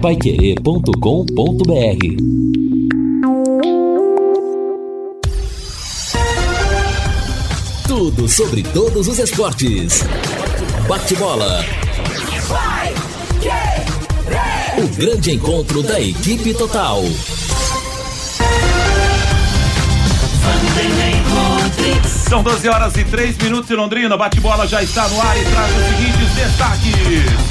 Paiquerê.com.br Tudo sobre todos os esportes. Bate-bola. O grande encontro da equipe total. São 12 horas e 3 minutos em Londrina. Bate-bola já está no ar e traz os seguintes destaques.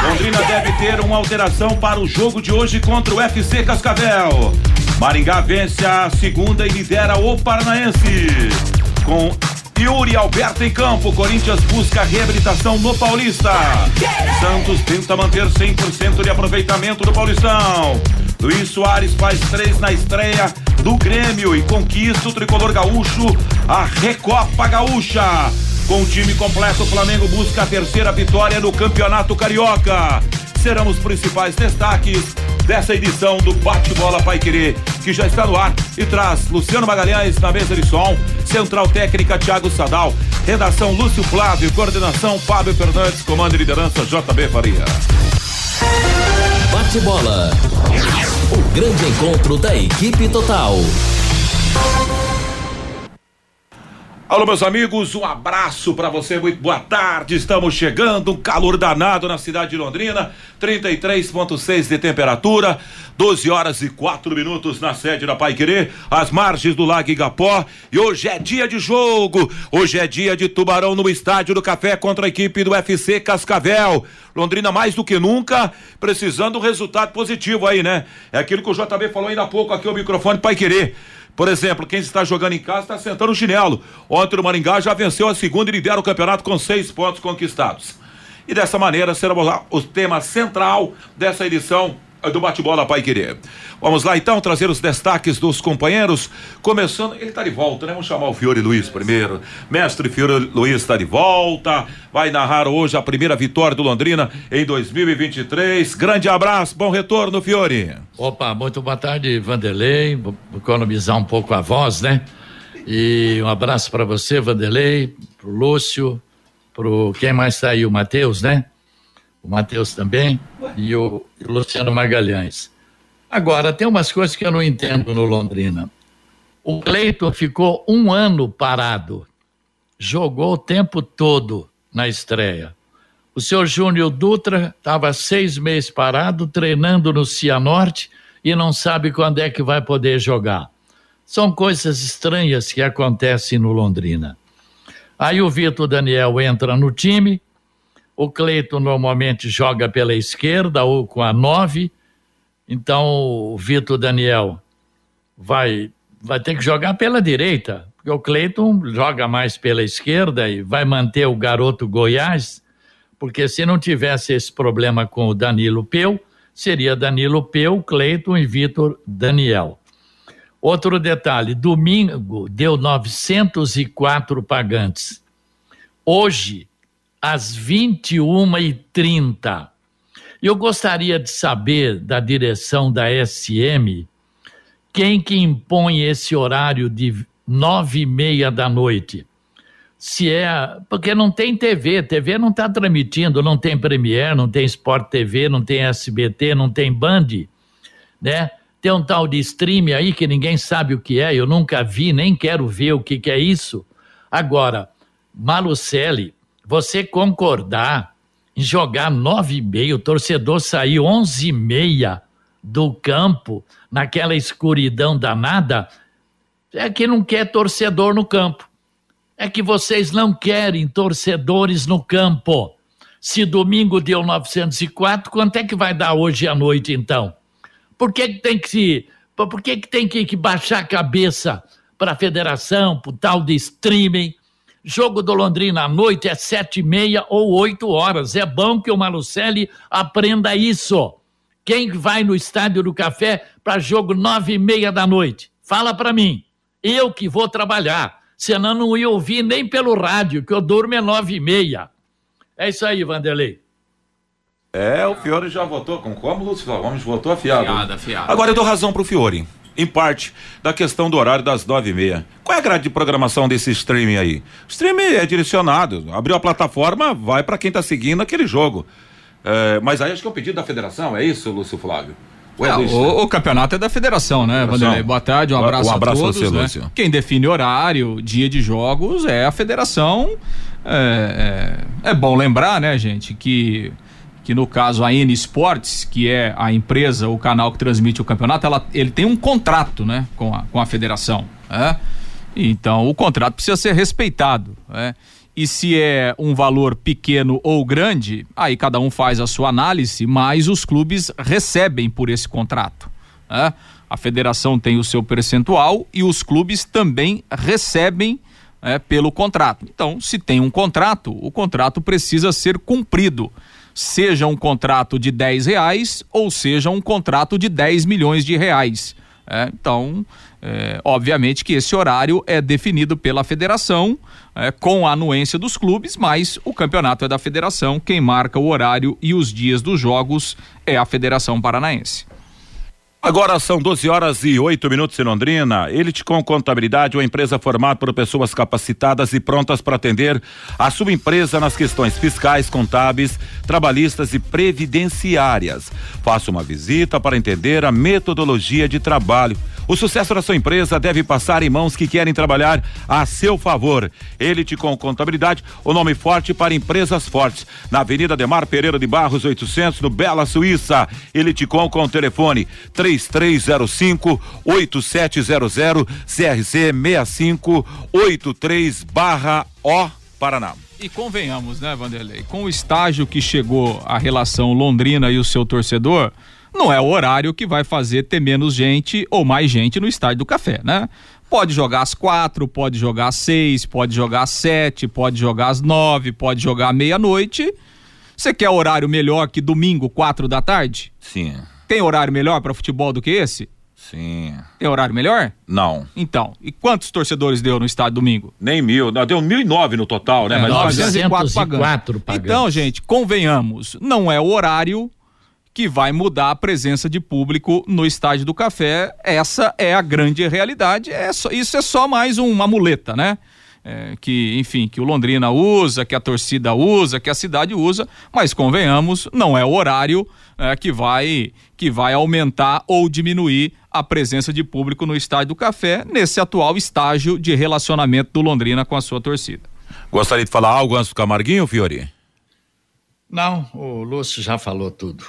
Londrina deve ter uma alteração para o jogo de hoje contra o FC Cascavel. Maringá vence a segunda e lidera o Paranaense. Com Yuri Alberto em campo, Corinthians busca reabilitação no Paulista. Santos tenta manter 100% de aproveitamento do Paulistão. Luiz Soares faz três na estreia do Grêmio e conquista o tricolor gaúcho, a Recopa Gaúcha. Com o time completo, o Flamengo busca a terceira vitória no Campeonato Carioca. Serão os principais destaques dessa edição do Bate-Bola Pai Querer, que já está no ar e traz Luciano Magalhães na mesa de som, Central Técnica Thiago Sadal, redação Lúcio Flávio, coordenação Fábio Fernandes, comando e liderança JB Faria. Bate-bola. O grande encontro da equipe total. Alô, meus amigos, um abraço para você, muito boa tarde. Estamos chegando, um calor danado na cidade de Londrina, 33,6 de temperatura, 12 horas e 4 minutos na sede da Pai Querer, às margens do Lago Igapó. E hoje é dia de jogo, hoje é dia de Tubarão no Estádio do Café contra a equipe do FC Cascavel. Londrina mais do que nunca precisando um resultado positivo aí, né? É aquilo que o JB falou ainda há pouco aqui, o microfone Pai Querer. Por exemplo, quem está jogando em casa está sentando o chinelo. Ontem o Maringá já venceu a segunda e lidera o campeonato com seis pontos conquistados. E dessa maneira será o tema central dessa edição do bate-bola Pai Querer. Vamos lá então trazer os destaques dos companheiros, começando, ele está de volta, né? Vamos chamar o Fiore Luiz primeiro. Mestre Fiore Luiz está de volta, vai narrar hoje a primeira vitória do Londrina em 2023. Grande abraço, bom retorno, Fiore. Opa, muito boa tarde, Vanderlei. Vou economizar um pouco a voz, né? E um abraço para você, Vanderlei, pro Lúcio, pro quem mais está aí, o Matheus, né? O Matheus também e o, Luciano Magalhães. Agora, tem umas coisas que eu não entendo no Londrina. O Cleiton ficou um ano parado, jogou o tempo todo na estreia. O senhor Júnior Dutra estava seis meses parado, treinando no Cianorte e não sabe quando é que vai poder jogar. São coisas estranhas que acontecem no Londrina. Aí o Vitor Daniel entra no time, o Cleiton normalmente joga pela esquerda ou com a nove, então o Vitor Daniel vai, vai ter que jogar pela direita, porque o Cleiton joga mais pela esquerda e vai manter o garoto Goiás, porque se não tivesse esse problema com o Danilo Peu, seria Danilo Peu, Cleiton e Vitor Daniel. Outro detalhe: domingo deu 904 pagantes. Hoje, às 21h30. Eu gostaria de saber da direção da SM quem que impõe esse horário de nove e meia da noite. Se é. Porque não tem TV, TV não está transmitindo, não tem Premiere, não tem Sport TV, não tem SBT, não tem Band, né? Tem um tal de stream aí que ninguém sabe o que é, eu nunca vi, nem quero ver o que, que é isso. Agora, Malucelli, você concordar em jogar nove e meia, o torcedor sair onze e meia do campo, naquela escuridão danada, é que não quer torcedor no campo. É que vocês não querem torcedores no campo. Se domingo deu 904, quanto é que vai dar hoje à noite, então? Por que, que tem que se. Por que, que tem que, que baixar a cabeça para a federação, para o tal de streaming? Jogo do Londrina à noite é sete e meia ou oito horas. É bom que o Malucelli aprenda isso. Quem vai no Estádio do Café para jogo nove e meia da noite? Fala para mim. Eu que vou trabalhar. Senão não ia ouvir nem pelo rádio, que eu durmo é nove e meia. É isso aí, Vanderlei. É, o Fiore já votou com como, Lúcio Gomes votou afiado. Fiada, fiada. Agora eu dou razão pro Fiore, em parte, da questão do horário das nove e meia. Qual é a grade de programação desse streaming aí? O streaming é direcionado, abriu a plataforma, vai para quem tá seguindo aquele jogo. É, mas aí acho que é um pedido da federação, é isso, Lúcio Flávio? É, o, o, campeonato é da federação, né, Vanderlei? Boa tarde, um abraço, um abraço a todos. Você, né? Lúcio. Quem define horário, dia de jogos é a federação. É, é, é bom lembrar, né, gente, que que no caso a N Sports, que é a empresa, o canal que transmite o campeonato, ela, ele tem um contrato, né, com a, com a federação, né? Então o contrato precisa ser respeitado, né? E se é um valor pequeno ou grande, aí cada um faz a sua análise, mas os clubes recebem por esse contrato. Né? A federação tem o seu percentual e os clubes também recebem né, pelo contrato. Então, se tem um contrato, o contrato precisa ser cumprido. Seja um contrato de 10 reais ou seja um contrato de 10 milhões de reais. É, então, é, obviamente que esse horário é definido pela federação é, com a anuência dos clubes, mas o campeonato é da federação. Quem marca o horário e os dias dos jogos é a Federação Paranaense. Agora são 12 horas e 8 minutos em Londrina. Elite com Contabilidade, uma empresa formada por pessoas capacitadas e prontas para atender a sua empresa nas questões fiscais, contábeis, trabalhistas e previdenciárias. Faça uma visita para entender a metodologia de trabalho o sucesso da sua empresa deve passar em mãos que querem trabalhar a seu favor. Elite com contabilidade, o nome forte para empresas fortes. Na Avenida Demar Pereira de Barros 800, no Bela Suíça. Elite com com telefone 3305 8700 CRC 6583 barra O Paraná. E convenhamos, né, Vanderlei? Com o estágio que chegou a relação Londrina e o seu torcedor, não é o horário que vai fazer ter menos gente ou mais gente no estádio do café, né? Pode jogar às quatro, pode jogar às seis, pode jogar às sete, pode jogar às nove, pode jogar à meia-noite. Você quer horário melhor que domingo, quatro da tarde? Sim. Tem horário melhor para futebol do que esse? Sim. Tem horário melhor? Não. Então, e quantos torcedores deu no estádio domingo? Nem mil, não, deu mil e nove no total, né? É, Mas 904 pagando. Então, gente, convenhamos, não é o horário que vai mudar a presença de público no estádio do Café. Essa é a grande realidade. É só, isso é só mais uma muleta, né? É, que, enfim, que o Londrina usa, que a torcida usa, que a cidade usa, mas convenhamos, não é o horário é, que vai que vai aumentar ou diminuir a presença de público no estádio do Café nesse atual estágio de relacionamento do Londrina com a sua torcida. Gostaria de falar algo antes do Camarguinho, Fiori? Não, o Lúcio já falou tudo.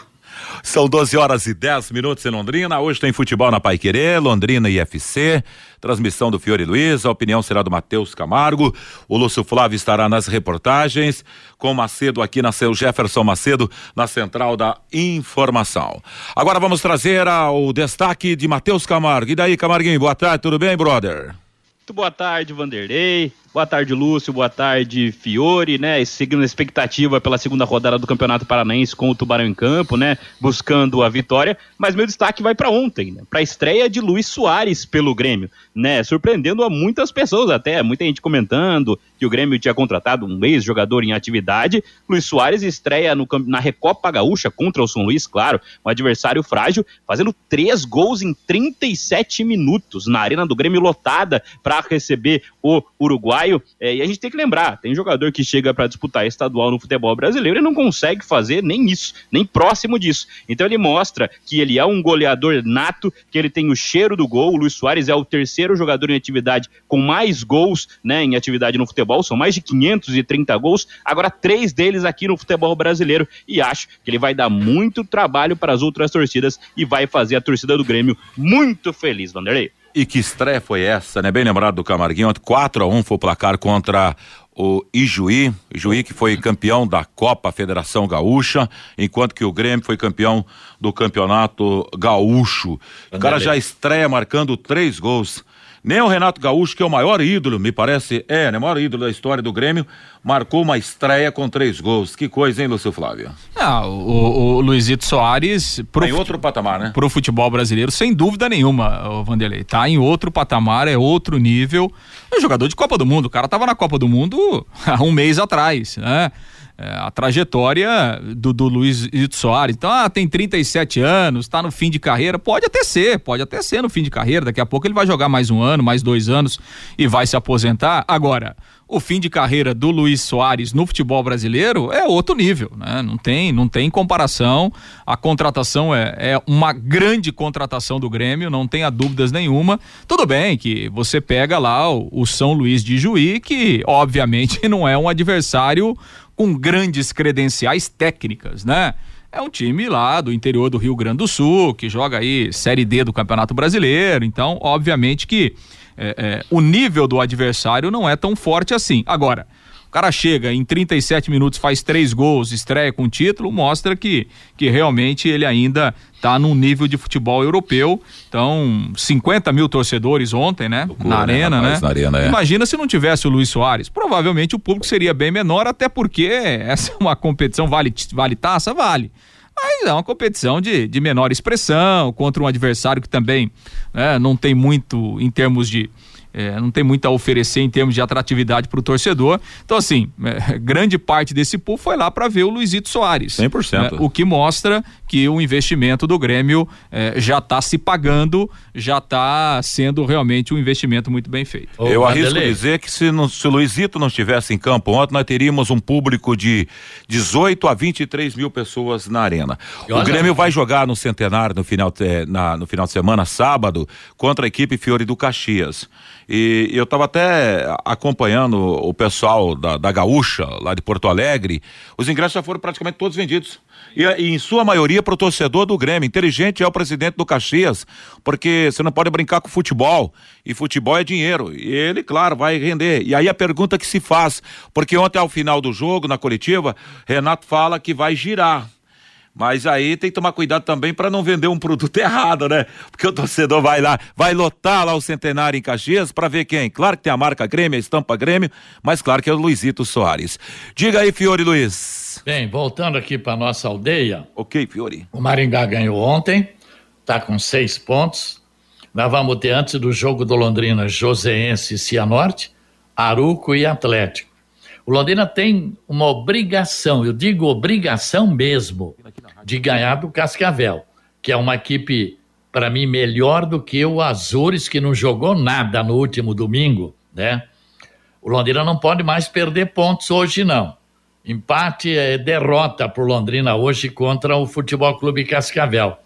São 12 horas e 10 minutos em Londrina. Hoje tem futebol na Pai Querer, Londrina e FC. Transmissão do Fiore Luiz. A opinião será do Matheus Camargo. O Lúcio Flávio estará nas reportagens. Com Macedo aqui na seu Jefferson Macedo, na central da informação. Agora vamos trazer o destaque de Matheus Camargo. E daí, Camarguinho? Boa tarde, tudo bem, brother? Muito boa tarde, Vanderlei. Boa tarde, Lúcio. Boa tarde, Fiore, né? Seguindo a expectativa pela segunda rodada do Campeonato Paranaense com o Tubarão em campo, né? Buscando a vitória. Mas meu destaque vai para ontem, né? Para a estreia de Luiz Soares pelo Grêmio, né? Surpreendendo a muitas pessoas até, muita gente comentando que o Grêmio tinha contratado um ex-jogador em atividade. Luiz Soares estreia no, na Recopa Gaúcha contra o São Luís, claro, um adversário frágil, fazendo três gols em 37 minutos na arena do Grêmio lotada para receber o Uruguai é, e a gente tem que lembrar: tem jogador que chega para disputar estadual no futebol brasileiro e não consegue fazer nem isso, nem próximo disso. Então ele mostra que ele é um goleador nato, que ele tem o cheiro do gol. O Luiz Soares é o terceiro jogador em atividade com mais gols né, em atividade no futebol, são mais de 530 gols. Agora, três deles aqui no futebol brasileiro. E acho que ele vai dar muito trabalho para as outras torcidas e vai fazer a torcida do Grêmio muito feliz, Vanderlei. E que estreia foi essa, né? Bem lembrado do Camarguinho, 4 a 1 foi o placar contra o Ijuí, Ijuí que foi campeão da Copa Federação Gaúcha, enquanto que o Grêmio foi campeão do Campeonato Gaúcho. O cara já estreia marcando três gols. Nem o Renato Gaúcho, que é o maior ídolo, me parece, é, né? O maior ídolo da história do Grêmio, marcou uma estreia com três gols. Que coisa, hein, Lúcio Flávio? Ah, o, o Luizito Soares. Pro, em outro patamar, né? Pro futebol brasileiro, sem dúvida nenhuma, o Vanderlei. Tá em outro patamar, é outro nível. É um jogador de Copa do Mundo. O cara tava na Copa do Mundo há um mês atrás, né? É, a trajetória do, do Luiz Soares. Então, ah, tem 37 anos, está no fim de carreira. Pode até ser, pode até ser no fim de carreira. Daqui a pouco ele vai jogar mais um ano, mais dois anos e vai se aposentar. Agora, o fim de carreira do Luiz Soares no futebol brasileiro é outro nível, né? Não tem, não tem comparação. A contratação é, é uma grande contratação do Grêmio, não tenha dúvidas nenhuma. Tudo bem que você pega lá o, o São Luís de Juí, que obviamente não é um adversário com grandes credenciais técnicas, né? É um time lá do interior do Rio Grande do Sul, que joga aí Série D do Campeonato Brasileiro. Então, obviamente que é, é, o nível do adversário não é tão forte assim. Agora, cara chega em 37 minutos, faz três gols, estreia com título, mostra que, que realmente ele ainda está num nível de futebol europeu. Então, 50 mil torcedores ontem, né? Loucura, na né, arena, né? Na arena. Imagina se não tivesse o Luiz Soares. Provavelmente o público seria bem menor, até porque essa é uma competição, vale, vale taça? Vale mas é uma competição de, de menor expressão contra um adversário que também né, não tem muito em termos de é, não tem muito a oferecer em termos de atratividade para o torcedor. Então, assim, é, grande parte desse pool foi lá para ver o Luizito Soares. 100%. É, o que mostra que o investimento do Grêmio é, já está se pagando, já está sendo realmente um investimento muito bem feito. Ô, Eu arrisco dizer que se, não, se o Luizito não estivesse em campo ontem, nós teríamos um público de 18 a 23 mil pessoas na arena. O Grêmio vai jogar no Centenário no final, na, no final de semana, sábado, contra a equipe Fiore do Caxias. E eu estava até acompanhando o pessoal da, da Gaúcha, lá de Porto Alegre. Os ingressos já foram praticamente todos vendidos. E, e em sua maioria para o torcedor do Grêmio. Inteligente é o presidente do Caxias, porque você não pode brincar com futebol. E futebol é dinheiro. E ele, claro, vai render. E aí a pergunta que se faz, porque ontem ao final do jogo, na coletiva, Renato fala que vai girar. Mas aí tem que tomar cuidado também para não vender um produto errado, né? Porque o torcedor vai lá, vai lotar lá o centenário em Caxias para ver quem. Claro que tem a marca Grêmio, a estampa Grêmio, mas claro que é o Luizito Soares. Diga aí, Fiore Luiz. Bem, voltando aqui para nossa aldeia. Ok, Fiore. O Maringá ganhou ontem, tá com seis pontos. Nós vamos ter antes do jogo do Londrina, Joseense e Cianorte, Aruco e Atlético. O Londrina tem uma obrigação, eu digo obrigação mesmo, de ganhar do Cascavel, que é uma equipe, para mim, melhor do que o Azures, que não jogou nada no último domingo, né? O Londrina não pode mais perder pontos hoje, não. Empate é derrota para o Londrina hoje contra o Futebol Clube Cascavel.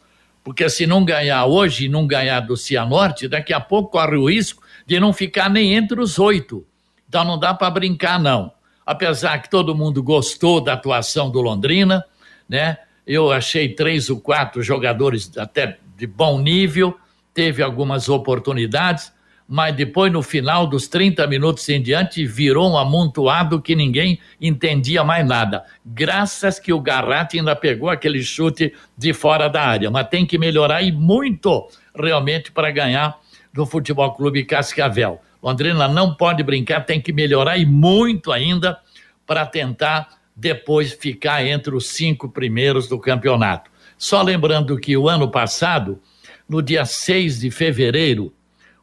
Porque se não ganhar hoje e não ganhar do Cianorte, daqui a pouco corre o risco de não ficar nem entre os oito. Então não dá para brincar, não apesar que todo mundo gostou da atuação do Londrina, né? Eu achei três ou quatro jogadores até de bom nível, teve algumas oportunidades, mas depois, no final dos 30 minutos em diante, virou um amontoado que ninguém entendia mais nada. Graças que o Garratti ainda pegou aquele chute de fora da área, mas tem que melhorar e muito realmente para ganhar do Futebol Clube Cascavel. Londrina não pode brincar, tem que melhorar e muito ainda para tentar depois ficar entre os cinco primeiros do campeonato. Só lembrando que o ano passado, no dia 6 de fevereiro,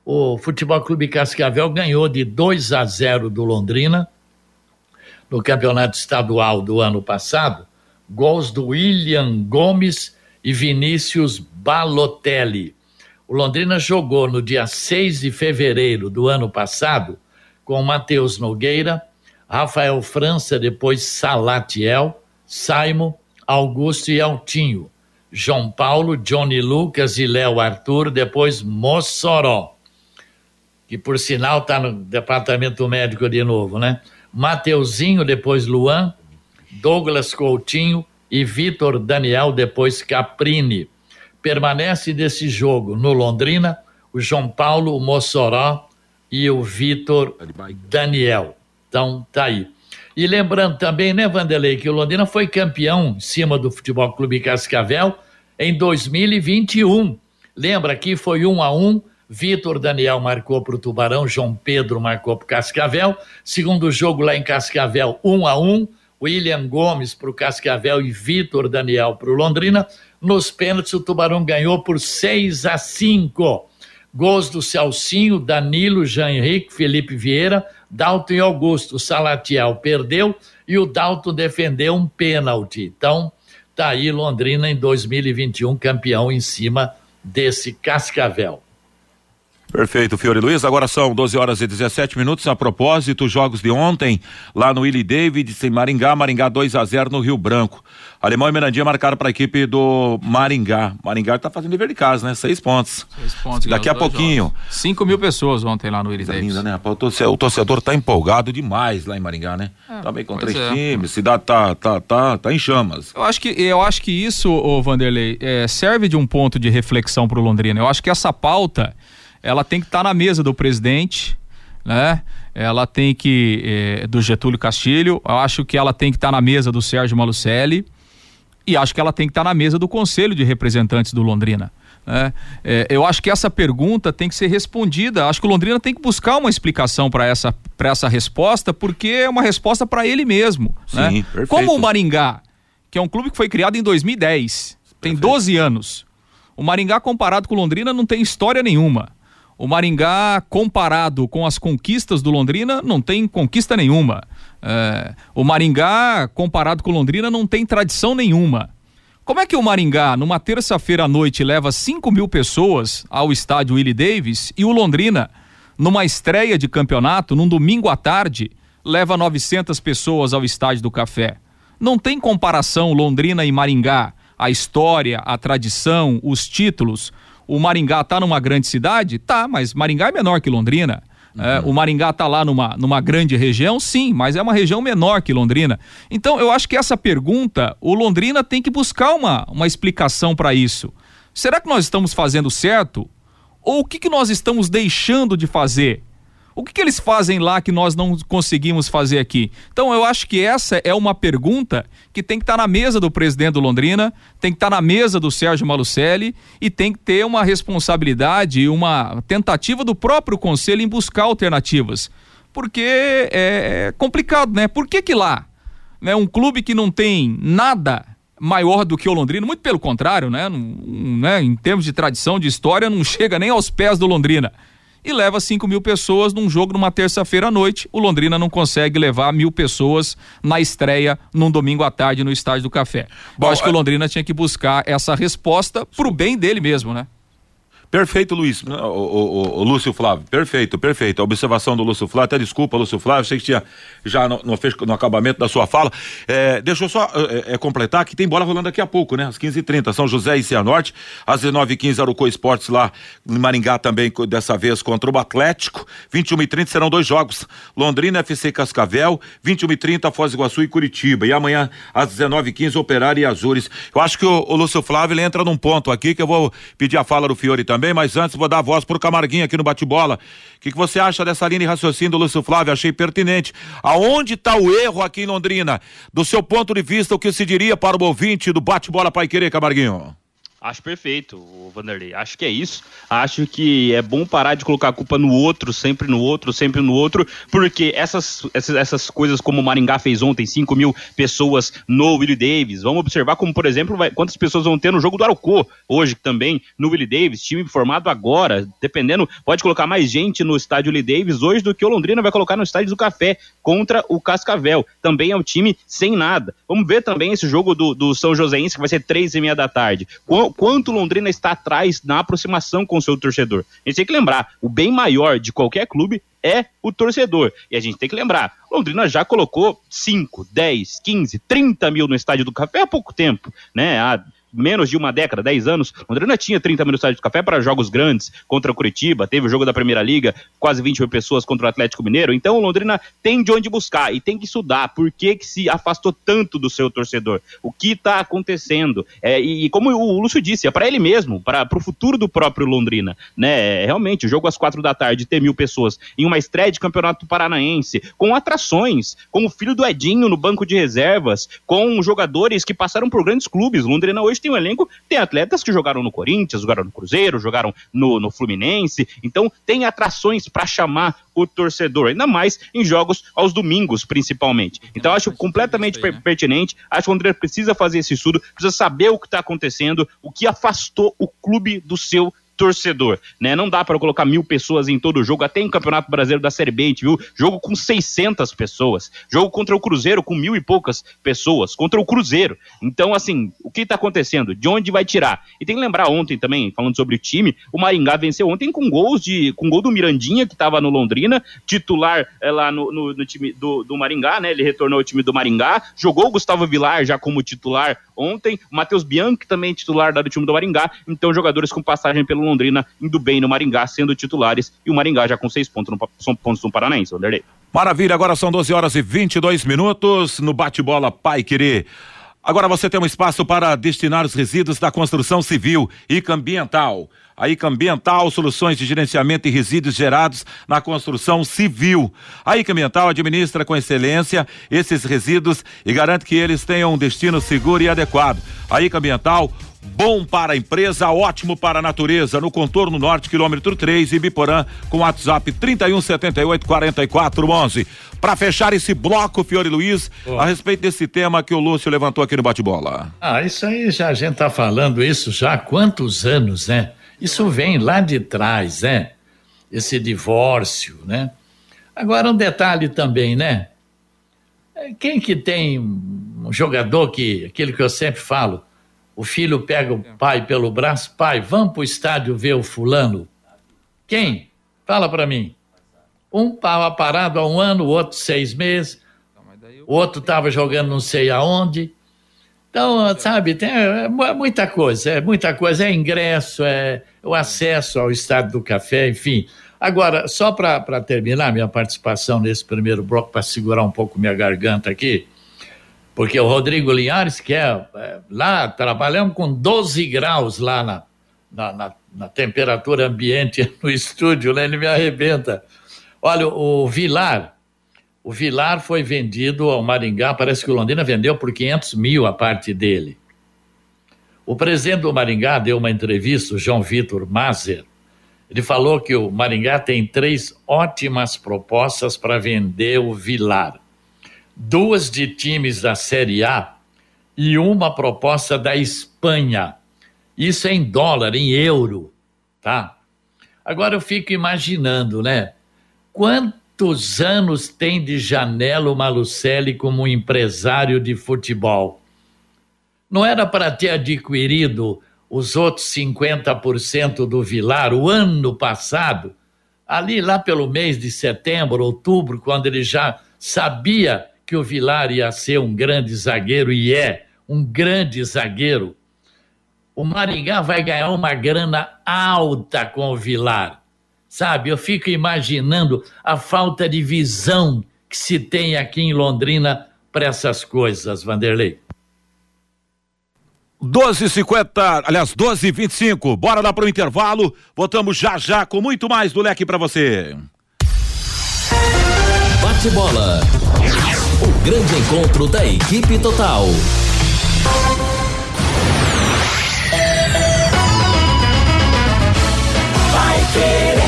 o Futebol Clube Cascavel ganhou de 2 a 0 do Londrina no campeonato estadual do ano passado, gols do William Gomes e Vinícius Balotelli. O Londrina jogou no dia 6 de fevereiro do ano passado com Matheus Nogueira, Rafael França, depois Salatiel, Simon, Augusto e Altinho. João Paulo, Johnny Lucas e Léo Arthur, depois Mossoró, que por sinal está no departamento médico de novo, né? Mateuzinho, depois Luan, Douglas Coutinho e Vitor Daniel, depois Caprini permanece desse jogo no Londrina o João Paulo, o Mossoró e o Vitor Daniel. Então, tá aí. E lembrando também, né, Vanderlei, que o Londrina foi campeão em cima do Futebol Clube Cascavel em 2021. Lembra que foi um a um, Vitor Daniel marcou para o Tubarão, João Pedro marcou para o Cascavel. Segundo jogo lá em Cascavel, um a um, William Gomes para o Cascavel e Vitor Daniel para o Londrina. Nos pênaltis, o Tubarão ganhou por 6 a 5. Gols do Celcinho, Danilo, Jean Henrique, Felipe Vieira, Dalton e Augusto. Salatiel perdeu e o Dalton defendeu um pênalti. Então, tá aí Londrina em 2021 campeão em cima desse Cascavel. Perfeito, Fiore Luiz. Agora são 12 horas e 17 minutos. A propósito, jogos de ontem, lá no Willie David, em Maringá, Maringá 2 a 0 no Rio Branco. Alemão e Mirandinha marcaram para a equipe do Maringá. Maringá está fazendo dever de casa, né? Seis pontos. Seis pontos. Daqui a pouquinho. Jogos. Cinco mil pessoas ontem lá no Willie David. Linda, né? O torcedor, o torcedor tá empolgado demais lá em Maringá, né? É, Também com três é. times, cidade tá, tá, tá, tá em chamas. Eu acho que, eu acho que isso, ô Vanderlei, é, serve de um ponto de reflexão para o Londrina. Eu acho que essa pauta ela tem que estar tá na mesa do presidente, né? Ela tem que eh, do Getúlio Castilho, eu acho que ela tem que estar tá na mesa do Sérgio Malucelli e acho que ela tem que estar tá na mesa do Conselho de Representantes do Londrina. Né? É, eu acho que essa pergunta tem que ser respondida. Acho que o Londrina tem que buscar uma explicação para essa, essa resposta, porque é uma resposta para ele mesmo. Sim, né? perfeito. Como o Maringá, que é um clube que foi criado em 2010, perfeito. tem 12 anos. O Maringá, comparado com o Londrina, não tem história nenhuma. O Maringá, comparado com as conquistas do Londrina, não tem conquista nenhuma. É, o Maringá, comparado com Londrina, não tem tradição nenhuma. Como é que o Maringá, numa terça-feira à noite, leva 5 mil pessoas ao estádio Willie Davis e o Londrina, numa estreia de campeonato, num domingo à tarde, leva 900 pessoas ao estádio do Café? Não tem comparação Londrina e Maringá. A história, a tradição, os títulos o Maringá está numa grande cidade? Tá, mas Maringá é menor que Londrina. É, uhum. o Maringá está lá numa, numa grande região? Sim, mas é uma região menor que Londrina. Então, eu acho que essa pergunta, o Londrina tem que buscar uma, uma explicação para isso. Será que nós estamos fazendo certo? Ou o que, que nós estamos deixando de fazer? O que, que, eles fazem lá que nós não conseguimos fazer aqui? Então, eu acho que essa é uma pergunta que tem que estar tá na mesa do presidente do Londrina, tem que estar tá na mesa do Sérgio Malucelli e tem que ter uma responsabilidade e uma tentativa do próprio conselho em buscar alternativas. Porque é, é complicado, né? Por que, que lá, né, um clube que não tem nada maior do que o Londrina, muito pelo contrário, né? né? Em termos de tradição, de história, não chega nem aos pés do Londrina e leva 5 mil pessoas num jogo numa terça-feira à noite. O Londrina não consegue levar mil pessoas na estreia num domingo à tarde no Estádio do Café. Bom, acho que o Londrina tinha que buscar essa resposta pro bem dele mesmo, né? Perfeito, Luiz. O, o, o, Lúcio Flávio. Perfeito, perfeito. A observação do Lúcio Flávio. Até desculpa, Lúcio Flávio. Sei que tinha já no, no, no acabamento da sua fala. É, deixa eu só é, é, completar que tem bola rolando daqui a pouco, né? Às 15h30. São José e Cianorte. Às 19h15, Arucô Esportes lá em Maringá também, dessa vez contra o Atlético. 21h30 serão dois jogos. Londrina, FC Cascavel. 21h30, Foz do Iguaçu e Curitiba. E amanhã, às 19h15, Operário e Azures. Eu acho que o, o Lúcio Flávio entra num ponto aqui que eu vou pedir a fala do Fiore também também, mas antes vou dar a voz pro Camarguinho aqui no bate-bola. O que, que você acha dessa linha de raciocínio do Lúcio Flávio? Achei pertinente. Aonde está o erro aqui em Londrina? Do seu ponto de vista, o que se diria para o ouvinte do bate-bola Pai Querer, Camarguinho? Acho perfeito, o Vanderlei. Acho que é isso. Acho que é bom parar de colocar a culpa no outro, sempre no outro, sempre no outro, porque essas, essas, essas coisas como o Maringá fez ontem, 5 mil pessoas no Willie Davis. Vamos observar como, por exemplo, vai, quantas pessoas vão ter no jogo do Araucô, hoje também, no Willie Davis, time formado agora, dependendo, pode colocar mais gente no estádio Willie Davis hoje do que o Londrina vai colocar no estádio do Café contra o Cascavel. Também é um time sem nada. Vamos ver também esse jogo do, do São Joséense, que vai ser três e meia da tarde. Quanto Londrina está atrás na aproximação com o seu torcedor. A gente tem que lembrar, o bem maior de qualquer clube é o torcedor. E a gente tem que lembrar, Londrina já colocou 5, 10, 15, 30 mil no estádio do Café há pouco tempo, né? Há menos de uma década, 10 anos, Londrina tinha 30 mil no estádio do Café para jogos grandes contra o Curitiba, teve o jogo da Primeira Liga, quase 20 mil pessoas contra o Atlético Mineiro. Então, Londrina tem de onde buscar e tem que estudar por que, que se afastou tanto do seu torcedor, o que está acontecendo. É, e, e, como o Lúcio disse, é para ele mesmo, para o futuro do próprio Londrina. Né? É, realmente, o jogo às quatro da tarde, ter mil pessoas em uma estreia de campeonato paranaense, com atrações, com o filho do Edinho no banco de reservas, com jogadores que passaram por grandes clubes. Londrina hoje tem um elenco, tem atletas que jogaram no Corinthians, jogaram no Cruzeiro, jogaram no, no Fluminense, então tem atrações para chamar o torcedor, ainda mais em jogos aos domingos, principalmente. Então acho completamente né? pertinente, acho que o André precisa fazer esse estudo, precisa saber o que está acontecendo, o que afastou o clube do seu torcedor, né? Não dá para colocar mil pessoas em todo o jogo, até em Campeonato Brasileiro da Série B, viu jogo com 600 pessoas, jogo contra o Cruzeiro com mil e poucas pessoas, contra o Cruzeiro. Então, assim, o que tá acontecendo? De onde vai tirar? E tem que lembrar ontem também, falando sobre o time, o Maringá venceu ontem com gols de, com gol do Mirandinha, que tava no Londrina, titular é, lá no, no, no time do, do Maringá, né? Ele retornou ao time do Maringá, jogou o Gustavo Vilar já como titular ontem, o Matheus Bianchi também titular do time do Maringá, então jogadores com passagem pelo Londrina indo bem no Maringá, sendo titulares, e o Maringá já com seis pontos no, são pontos no Paranaense, Vanderlei. Maravilha, agora são 12 horas e 22 minutos no bate-bola Pai Querer. Agora você tem um espaço para destinar os resíduos da construção civil e ambiental. A ICA Ambiental, soluções de gerenciamento e resíduos gerados na construção civil. A ICA Ambiental administra com excelência esses resíduos e garante que eles tenham um destino seguro e adequado. A ICA Ambiental Bom para a empresa, ótimo para a natureza. No contorno norte, quilômetro 3, Ibiporã, com WhatsApp 31 78 44 11. Para fechar esse bloco, Fiore Luiz, oh. a respeito desse tema que o Lúcio levantou aqui no bate-bola. Ah, isso aí já a gente tá falando isso já há quantos anos, né? Isso vem lá de trás, né? Esse divórcio, né? Agora um detalhe também, né? É, quem que tem um jogador que, aquele que eu sempre falo, o filho pega o pai pelo braço, pai, vamos para o estádio ver o fulano. Quem? Fala para mim. Um estava parado há um ano, o outro seis meses, o outro estava jogando não sei aonde. Então, sabe, tem é, é muita coisa, é muita coisa, é ingresso, é o acesso ao estádio do café, enfim. Agora, só para terminar minha participação nesse primeiro bloco, para segurar um pouco minha garganta aqui, porque o Rodrigo Linhares, que é, é lá, trabalhamos com 12 graus lá na, na, na, na, temperatura ambiente no estúdio, né? ele me arrebenta. Olha, o Vilar, o Vilar foi vendido ao Maringá, parece que o Londrina vendeu por 500 mil a parte dele. O presidente do Maringá deu uma entrevista, o João Vitor Mazer, ele falou que o Maringá tem três ótimas propostas para vender o Vilar duas de times da Série A e uma proposta da Espanha. Isso é em dólar, em euro, tá? Agora eu fico imaginando, né? Quantos anos tem de janela o Malucelli como empresário de futebol? Não era para ter adquirido os outros 50% do Vilar o ano passado? Ali, lá pelo mês de setembro, outubro, quando ele já sabia que o Vilar ia ser um grande zagueiro e é um grande zagueiro. O Maringá vai ganhar uma grana alta com o Vilar. Sabe, eu fico imaginando a falta de visão que se tem aqui em Londrina para essas coisas, Vanderlei. 12:50, aliás, 12:25. Bora lá para o intervalo. Voltamos já já com muito mais do leque para você. Bate bola. Grande encontro da equipe total. Vai querer.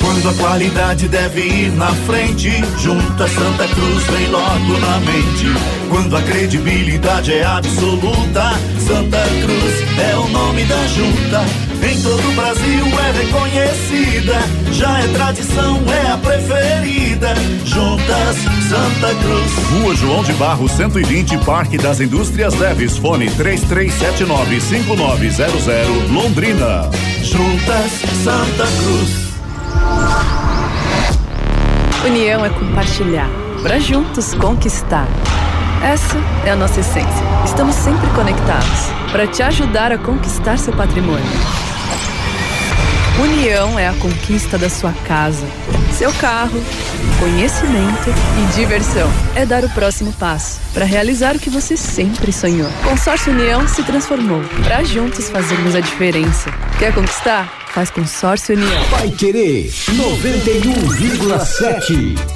Quando a qualidade deve ir na frente, junta Santa Cruz vem logo na mente. Quando a credibilidade é absoluta, Santa Cruz é o nome da junta em todo o Brasil é reconhecida, já é tradição, é a preferida. Juntas Santa Cruz. Rua João de Barro 120, Parque das Indústrias Leves, fone 33795900, Londrina. Juntas Santa Cruz. União é compartilhar, para juntos conquistar. Essa é a nossa essência. Estamos sempre conectados para te ajudar a conquistar seu patrimônio. União é a conquista da sua casa, seu carro, conhecimento e diversão. É dar o próximo passo para realizar o que você sempre sonhou. Consórcio União se transformou para juntos fazermos a diferença. Quer conquistar? Faz Consórcio União. Vai querer 91,7.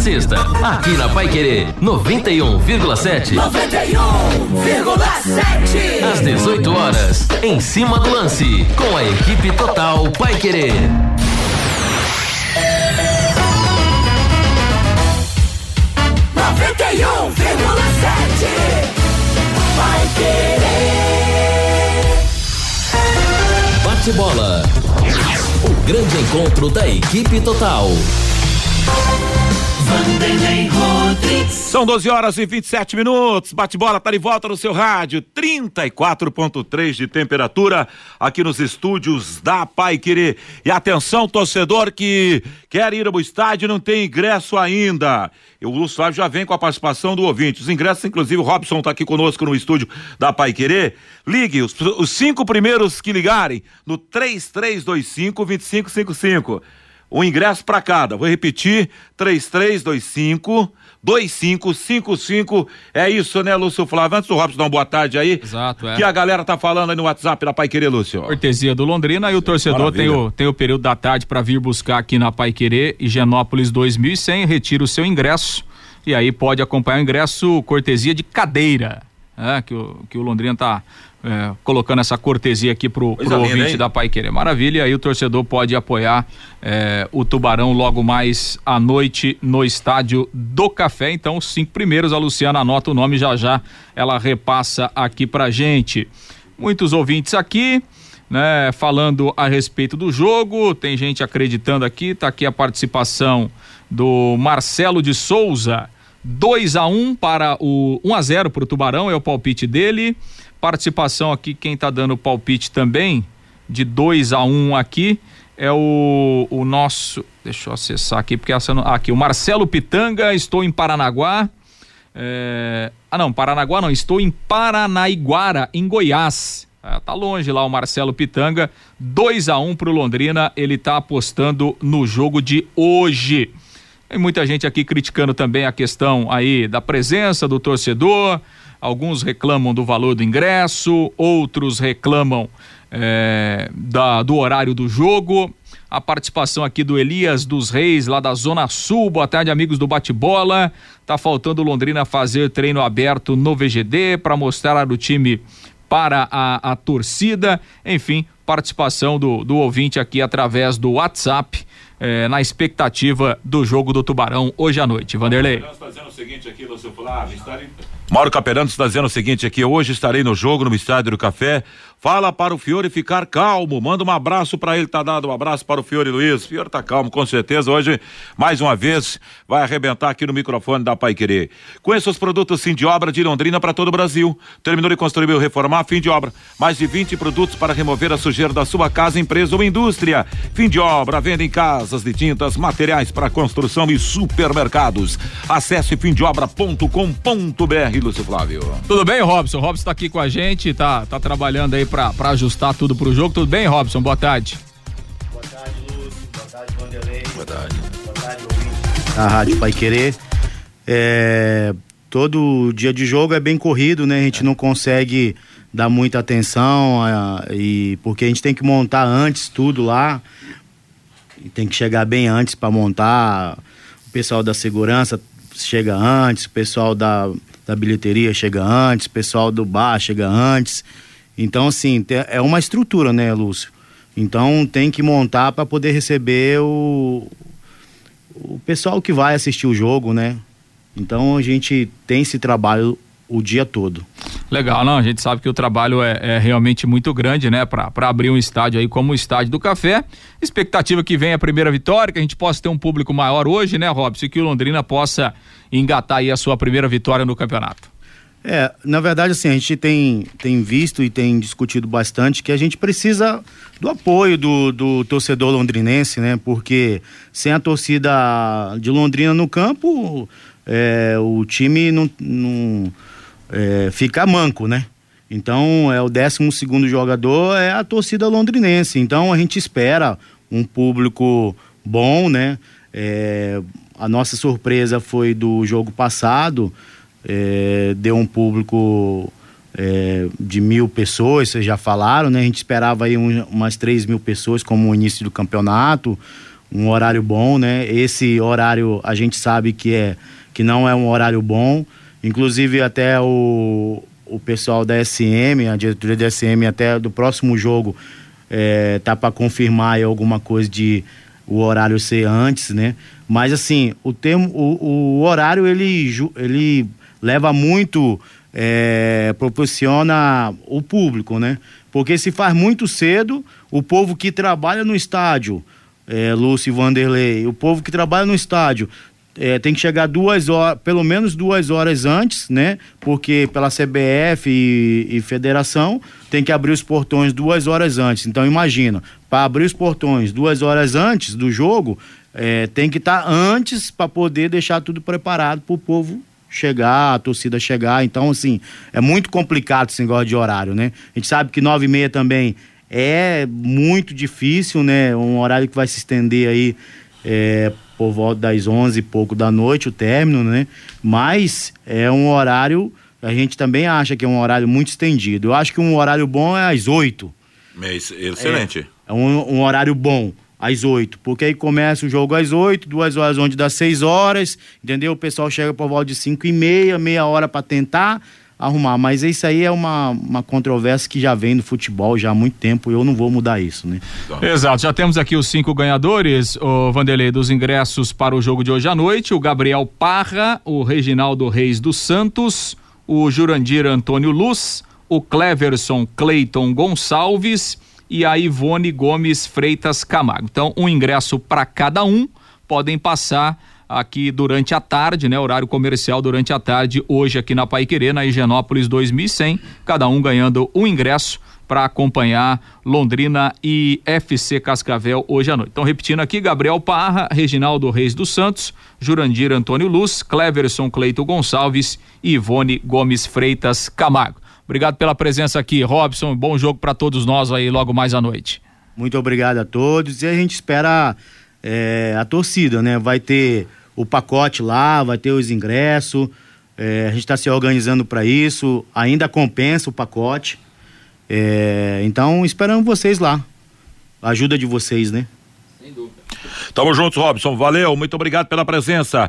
Sexta, aqui na Pai Querer 91,7. 91,7. Às 18 horas, em cima do lance, com a equipe total Pai Querer. Noventa e um vírgula sete. Vai querer. Bate bola. O grande encontro da equipe total. São 12 horas e 27 minutos. Bate-bola tá de volta no seu rádio. 34,3 de temperatura aqui nos estúdios da Pai Querer. E atenção, torcedor que quer ir ao estádio não tem ingresso ainda. o Lúcio Flávio já vem com a participação do ouvinte. Os ingressos, inclusive, o Robson está aqui conosco no estúdio da Pai Querer. Ligue os, os cinco primeiros que ligarem no 3325 2555 um ingresso para cada. Vou repetir: 3325 2555. É isso, né, Lúcio Flávio? Antes do Robson dar uma boa tarde aí. Exato, é. Que a galera tá falando aí no WhatsApp da Pai Querer, Lúcio. Cortesia do Londrina e o torcedor tem o, tem o período da tarde para vir buscar aqui na Pai Querer, Higienópolis 2100, retira o seu ingresso e aí pode acompanhar o ingresso cortesia de cadeira, é, que, o, que o Londrina tá é, colocando essa cortesia aqui pro, pro ouvinte da Pai Querer. Maravilha, aí o torcedor pode apoiar é, o Tubarão logo mais à noite no estádio do Café. Então, os cinco primeiros, a Luciana anota o nome já já, ela repassa aqui pra gente. Muitos ouvintes aqui. Né, falando a respeito do jogo, tem gente acreditando aqui, tá aqui a participação do Marcelo de Souza, 2 a 1 um para o 1 um a 0 para o Tubarão, é o palpite dele. Participação aqui, quem está dando palpite também, de 2 a 1 um aqui, é o, o nosso. Deixa eu acessar aqui, porque essa não, aqui, o Marcelo Pitanga, estou em Paranaguá. É, ah, não, Paranaguá não, estou em Paranaiguara, em Goiás. É, tá longe lá o Marcelo Pitanga. 2 a 1 um pro Londrina, ele tá apostando no jogo de hoje. Tem muita gente aqui criticando também a questão aí da presença do torcedor. Alguns reclamam do valor do ingresso, outros reclamam é, da, do horário do jogo. A participação aqui do Elias dos Reis, lá da Zona Sul. Boa tarde, amigos do Bate-Bola. Tá faltando Londrina fazer treino aberto no VGD para mostrar o time para a, a torcida. Enfim, participação do, do ouvinte aqui através do WhatsApp. É, na expectativa do jogo do Tubarão hoje à noite. Vanderlei. Está dizendo o seguinte aqui, Lúcio Flávio, Mauro Caperano está dizendo o seguinte aqui, hoje estarei no jogo no Estádio do Café, Fala para o Fiore ficar calmo. Manda um abraço para ele, tá dado um abraço para o Fiore Luiz. Fiore tá calmo, com certeza. Hoje, mais uma vez, vai arrebentar aqui no microfone da Pai Querer. Conheça os produtos fim de obra de Londrina para todo o Brasil. Terminou de construir ou reformar, fim de obra. Mais de 20 produtos para remover a sujeira da sua casa, empresa ou indústria. Fim de obra, venda em casas de tintas, materiais para construção e supermercados. Acesse fimdeobra.com.br, Lúcio Flávio. Tudo bem, Robson? Robson está aqui com a gente, tá, tá trabalhando aí para ajustar tudo pro jogo. Tudo bem, Robson? Boa tarde. Boa tarde, Lúcio. Boa tarde, Vanderlei. Boa tarde. Boa tarde, ouvinte. A Rádio Pai Querer. É, todo dia de jogo é bem corrido, né? A gente é. não consegue dar muita atenção a, e porque a gente tem que montar antes tudo lá. E tem que chegar bem antes para montar. O pessoal da segurança chega antes, o pessoal da, da bilheteria chega antes, o pessoal do bar chega antes. Então, assim, é uma estrutura, né, Lúcio? Então tem que montar para poder receber o, o pessoal que vai assistir o jogo, né? Então a gente tem esse trabalho o dia todo. Legal, não, a gente sabe que o trabalho é, é realmente muito grande, né, para abrir um estádio aí como o Estádio do Café. Expectativa que venha a primeira vitória, que a gente possa ter um público maior hoje, né, Robson, e que o Londrina possa engatar aí a sua primeira vitória no campeonato. É, na verdade, assim, a gente tem, tem visto e tem discutido bastante que a gente precisa do apoio do, do torcedor londrinense, né? Porque sem a torcida de Londrina no campo, é, o time não, não é, fica manco, né? Então, é o 12 segundo jogador é a torcida londrinense. Então, a gente espera um público bom, né? É, a nossa surpresa foi do jogo passado, é, deu um público é, de mil pessoas, vocês já falaram, né? A gente esperava aí um, umas três mil pessoas como o início do campeonato. um horário bom, né? Esse horário a gente sabe que é que não é um horário bom. Inclusive até o, o pessoal da SM, a diretoria da SM até do próximo jogo é, tá para confirmar alguma coisa de o horário ser antes, né? Mas assim, o termo, o, o horário ele, ele leva muito, é, proporciona o público, né? Porque se faz muito cedo, o povo que trabalha no estádio, é, Lúcio Vanderlei, o povo que trabalha no estádio é, tem que chegar duas horas, pelo menos duas horas antes, né? Porque pela CBF e, e federação tem que abrir os portões duas horas antes. Então imagina, para abrir os portões duas horas antes do jogo, é, tem que estar tá antes para poder deixar tudo preparado para o povo chegar, a torcida chegar. Então, assim, é muito complicado esse negócio de horário, né? A gente sabe que nove e meia também é muito difícil, né? Um horário que vai se estender aí é, por volta das 11 e pouco da noite, o término, né? Mas é um horário, a gente também acha que é um horário muito estendido. Eu acho que um horário bom é às 8. É excelente. É, é um, um, horário bom, às 8. Porque aí começa o jogo às 8, duas horas onde dá 6 horas, entendeu? O pessoal chega por volta de 5 e meia, meia hora para tentar arrumar. Mas isso aí é uma, uma controvérsia que já vem do futebol já há muito tempo e eu não vou mudar isso, né? Exato, já temos aqui os cinco ganhadores, o Vanderlei, dos ingressos para o jogo de hoje à noite, o Gabriel Parra, o Reginaldo Reis dos Santos, o Jurandir Antônio Luz, o Cleverson Cleiton Gonçalves e a Ivone Gomes Freitas Camargo. Então, um ingresso para cada um, podem passar aqui durante a tarde, né? Horário comercial durante a tarde, hoje aqui na Paiquerê, na Higienópolis 2100, cada um ganhando um ingresso para acompanhar Londrina e FC Cascavel hoje à noite. Então, repetindo aqui, Gabriel Parra, Reginaldo Reis dos Santos, Jurandir Antônio Luz, Cleverson Cleito Gonçalves e Ivone Gomes Freitas Camargo. Obrigado pela presença aqui, Robson. Bom jogo para todos nós aí logo mais à noite. Muito obrigado a todos e a gente espera é, a torcida, né? Vai ter o pacote lá, vai ter os ingressos. É, a gente está se organizando para isso. Ainda compensa o pacote. É, então, esperamos vocês lá. A ajuda de vocês, né? Sem dúvida. Tamo juntos, Robson. Valeu, muito obrigado pela presença.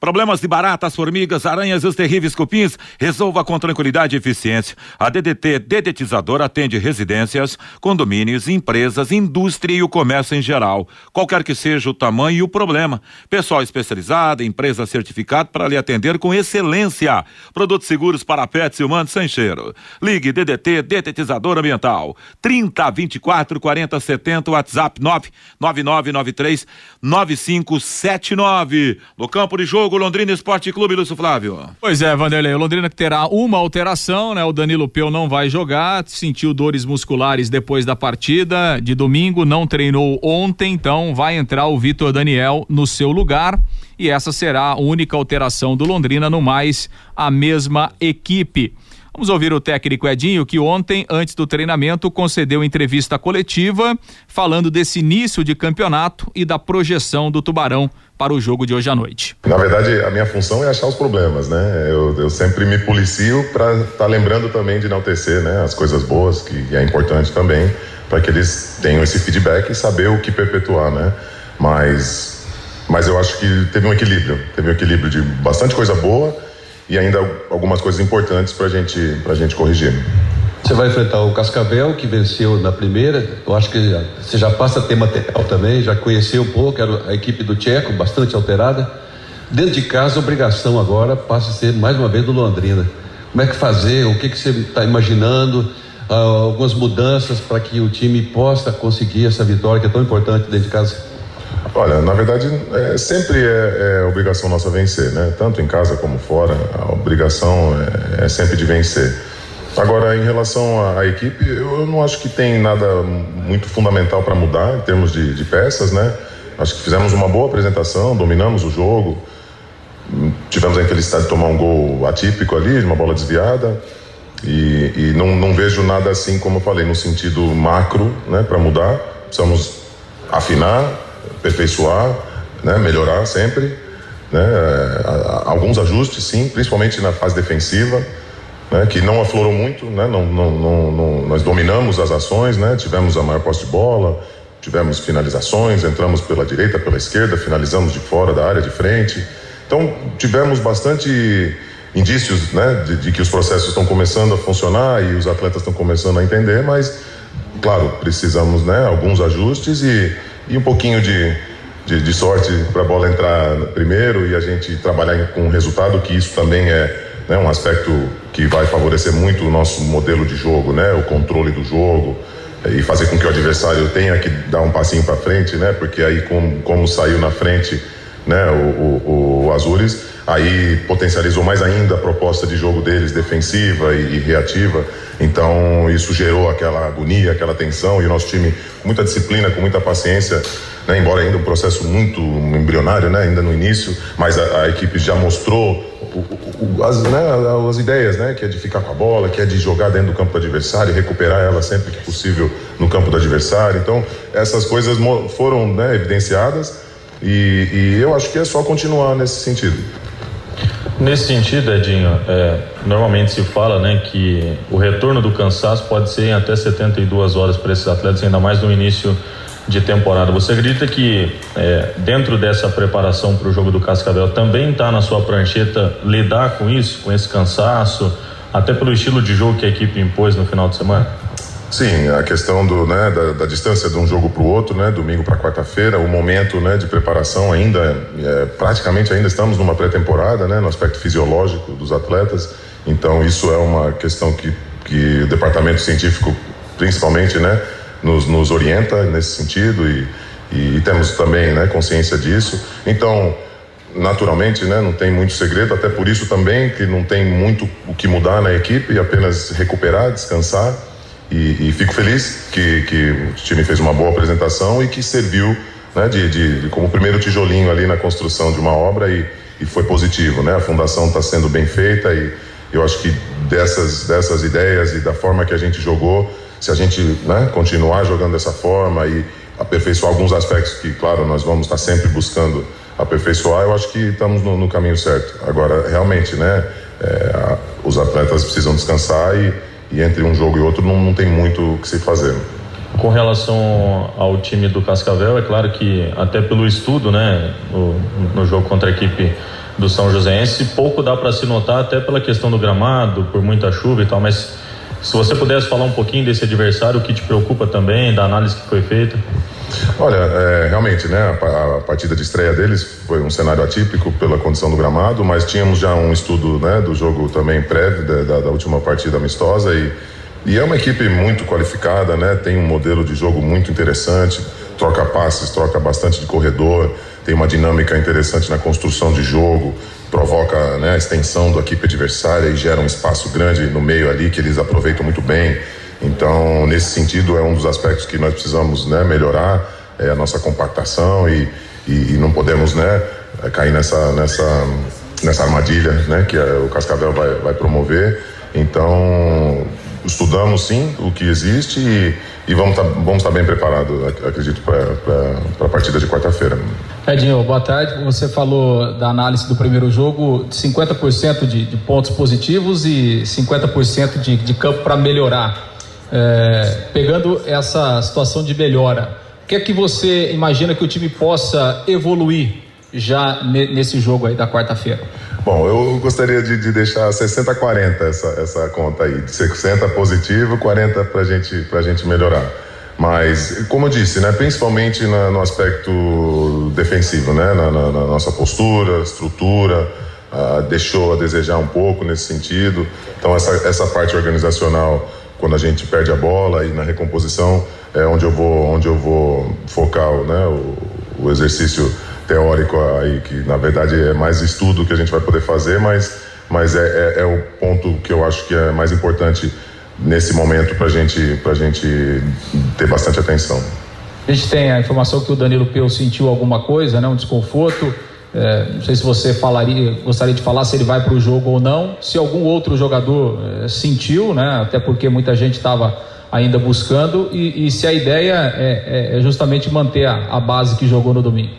Problemas de baratas, formigas, aranhas e os terríveis cupins? Resolva com tranquilidade e eficiência. A DDT Dedetizador atende residências, condomínios, empresas, indústria e o comércio em geral. Qualquer que seja o tamanho e o problema. Pessoal especializado, empresa certificada para lhe atender com excelência. Produtos seguros para pets e humanos sem cheiro. Ligue DDT Detetizador Ambiental. 30 24 40 70 WhatsApp 99993 9579. No campo de jogo jogo Londrina Esporte Clube, Lúcio Flávio. Pois é, Vanderlei, o Londrina terá uma alteração, né? O Danilo Peu não vai jogar, sentiu dores musculares depois da partida de domingo, não treinou ontem, então vai entrar o Vitor Daniel no seu lugar e essa será a única alteração do Londrina, no mais a mesma equipe. Vamos ouvir o técnico Edinho, que ontem, antes do treinamento, concedeu entrevista coletiva falando desse início de campeonato e da projeção do Tubarão para o jogo de hoje à noite. Na verdade, a minha função é achar os problemas, né? Eu, eu sempre me policio para estar tá lembrando também de enaltecer né? as coisas boas, que é importante também, para que eles tenham esse feedback e saber o que perpetuar, né? Mas, mas eu acho que teve um equilíbrio, teve um equilíbrio de bastante coisa boa e ainda algumas coisas importantes para gente, a gente corrigir. Você vai enfrentar o Cascavel, que venceu na primeira. Eu acho que você já passa a ter material também, já conheceu um pouco, a equipe do Tcheco, bastante alterada. Dentro de casa, a obrigação agora passa a ser mais uma vez do Londrina. Como é que fazer? O que, que você está imaginando? Ah, algumas mudanças para que o time possa conseguir essa vitória que é tão importante dentro de casa? Olha, na verdade, é, sempre é, é, obrigação nossa vencer, né? Tanto em casa como fora, a obrigação é, é sempre de vencer. Agora, em relação à, à equipe, eu, eu, não acho que tem nada muito fundamental para mudar em termos de, de, peças, né? Acho que fizemos uma boa apresentação, dominamos o jogo, tivemos a infelicidade de tomar um gol atípico ali, uma bola desviada. E, e não, não, vejo nada assim, como eu falei, no sentido macro, né, para mudar. Precisamos afinar, aperfeiçoar, né, melhorar sempre. Né, alguns ajustes, sim, principalmente na fase defensiva, né, que não aflorou muito. Né, não, não, não, nós dominamos as ações, né, tivemos a maior posse de bola, tivemos finalizações, entramos pela direita, pela esquerda, finalizamos de fora da área de frente. Então, tivemos bastante indícios né, de, de que os processos estão começando a funcionar e os atletas estão começando a entender, mas, claro, precisamos né, alguns ajustes e, e um pouquinho de, de, de sorte para a bola entrar primeiro e a gente trabalhar com resultado, que isso também é né, um aspecto que vai favorecer muito o nosso modelo de jogo, né, o controle do jogo e fazer com que o adversário tenha que dar um passinho para frente, né, porque aí como, como saiu na frente né, o, o, o Azures, aí potencializou mais ainda a proposta de jogo deles, defensiva e, e, reativa. Então isso gerou aquela agonia, aquela tensão e o nosso time com muita disciplina, com muita paciência, né, embora ainda um processo muito embrionário, né, ainda no início, mas a, a equipe já mostrou as, né, as ideias, né, que é de ficar com a bola, que é de jogar dentro do campo do adversário, recuperar ela sempre que possível no campo do adversário. Então essas coisas foram né, evidenciadas. E, e eu acho que é só continuar nesse sentido. Nesse sentido, Edinho, é, normalmente se fala né, que o retorno do cansaço pode ser em até 72 horas para esses atletas, ainda mais no início de temporada. Você acredita que é, dentro dessa preparação para o jogo do Cascavel também está na sua prancheta lidar com isso, com esse cansaço, até pelo estilo de jogo que a equipe impôs no final de semana? Sim, a questão do, né, da, da distância de um jogo para o outro, né, domingo para quarta-feira, o momento né, de preparação ainda, é, praticamente ainda estamos numa pré-temporada, né, no aspecto fisiológico dos atletas, então isso é uma questão que, que o departamento científico, principalmente, né, nos, nos orienta nesse sentido e, e, temos também né, consciência disso. Então, naturalmente, né, não tem muito segredo, até por isso também que não tem muito o que mudar na equipe, apenas recuperar, descansar e, e, fico feliz que, que o time fez uma boa apresentação e que serviu né, de, de, de, como primeiro tijolinho ali na construção de uma obra e, e foi positivo. Né? A fundação está sendo bem feita e eu acho que dessas, dessas ideias e da forma que a gente jogou, se a gente né, continuar jogando dessa forma e aperfeiçoar alguns aspectos que, claro, nós vamos estar sempre buscando aperfeiçoar, eu acho que estamos no, no caminho certo. Agora, realmente, né, é, os atletas precisam descansar e e entre um jogo e outro não, não tem muito o que se fazer. Com relação ao time do Cascavel, é claro que até pelo estudo, né, no, no jogo contra a equipe do São Joséense, pouco dá para se notar até pela questão do gramado, por muita chuva e tal, mas se você pudesse falar um pouquinho desse adversário, o que te preocupa também, da análise que foi feita. Olha, é, realmente, né, a, a, partida de estreia deles foi um cenário atípico pela condição do gramado, mas tínhamos já um estudo né, do jogo também prévio da, da, última partida amistosa e, e é uma equipe muito qualificada, né, tem um modelo de jogo muito interessante, troca passes, troca bastante de corredor, tem uma dinâmica interessante na construção de jogo, provoca né, a extensão da equipe adversária e gera um espaço grande no meio ali que eles aproveitam muito bem. Então, nesse sentido, é um dos aspectos que nós precisamos né, melhorar, é a nossa compactação e, e, e, não podemos né, cair nessa, nessa, nessa armadilha né, que o Cascavel vai, vai promover. Então, estudamos sim o que existe e, e vamos estar tá, vamos tá bem preparados, acredito, para a partida de quarta-feira. Edinho, boa tarde. Você falou da análise do primeiro jogo, 50% de, de pontos positivos e 50% de, de campo para melhorar. É, pegando essa situação de melhora, o que é que você imagina que o time possa evoluir já nesse jogo aí da quarta-feira? Bom, eu gostaria de, de deixar 60-40 essa, essa conta aí, de 60 positivo, 40 para gente, a gente melhorar. Mas, como eu disse, né, principalmente na, no aspecto defensivo, né, na, na, na nossa postura, estrutura, uh, deixou a desejar um pouco nesse sentido. Então, essa, essa parte organizacional quando a gente perde a bola e na recomposição é onde eu vou, onde eu vou focar né, o, o exercício teórico aí, que na verdade é mais estudo que a gente vai poder fazer, mas, mas é, é, é o ponto que eu acho que é mais importante nesse momento para gente, a gente ter bastante atenção. A gente tem a informação que o Danilo Peu sentiu alguma coisa, né, um desconforto. É, não sei se você falaria, gostaria de falar se ele vai para o jogo ou não. Se algum outro jogador é, sentiu, né? Até porque muita gente estava ainda buscando e, e, se a ideia é, é, é justamente manter a, a, base que jogou no domingo.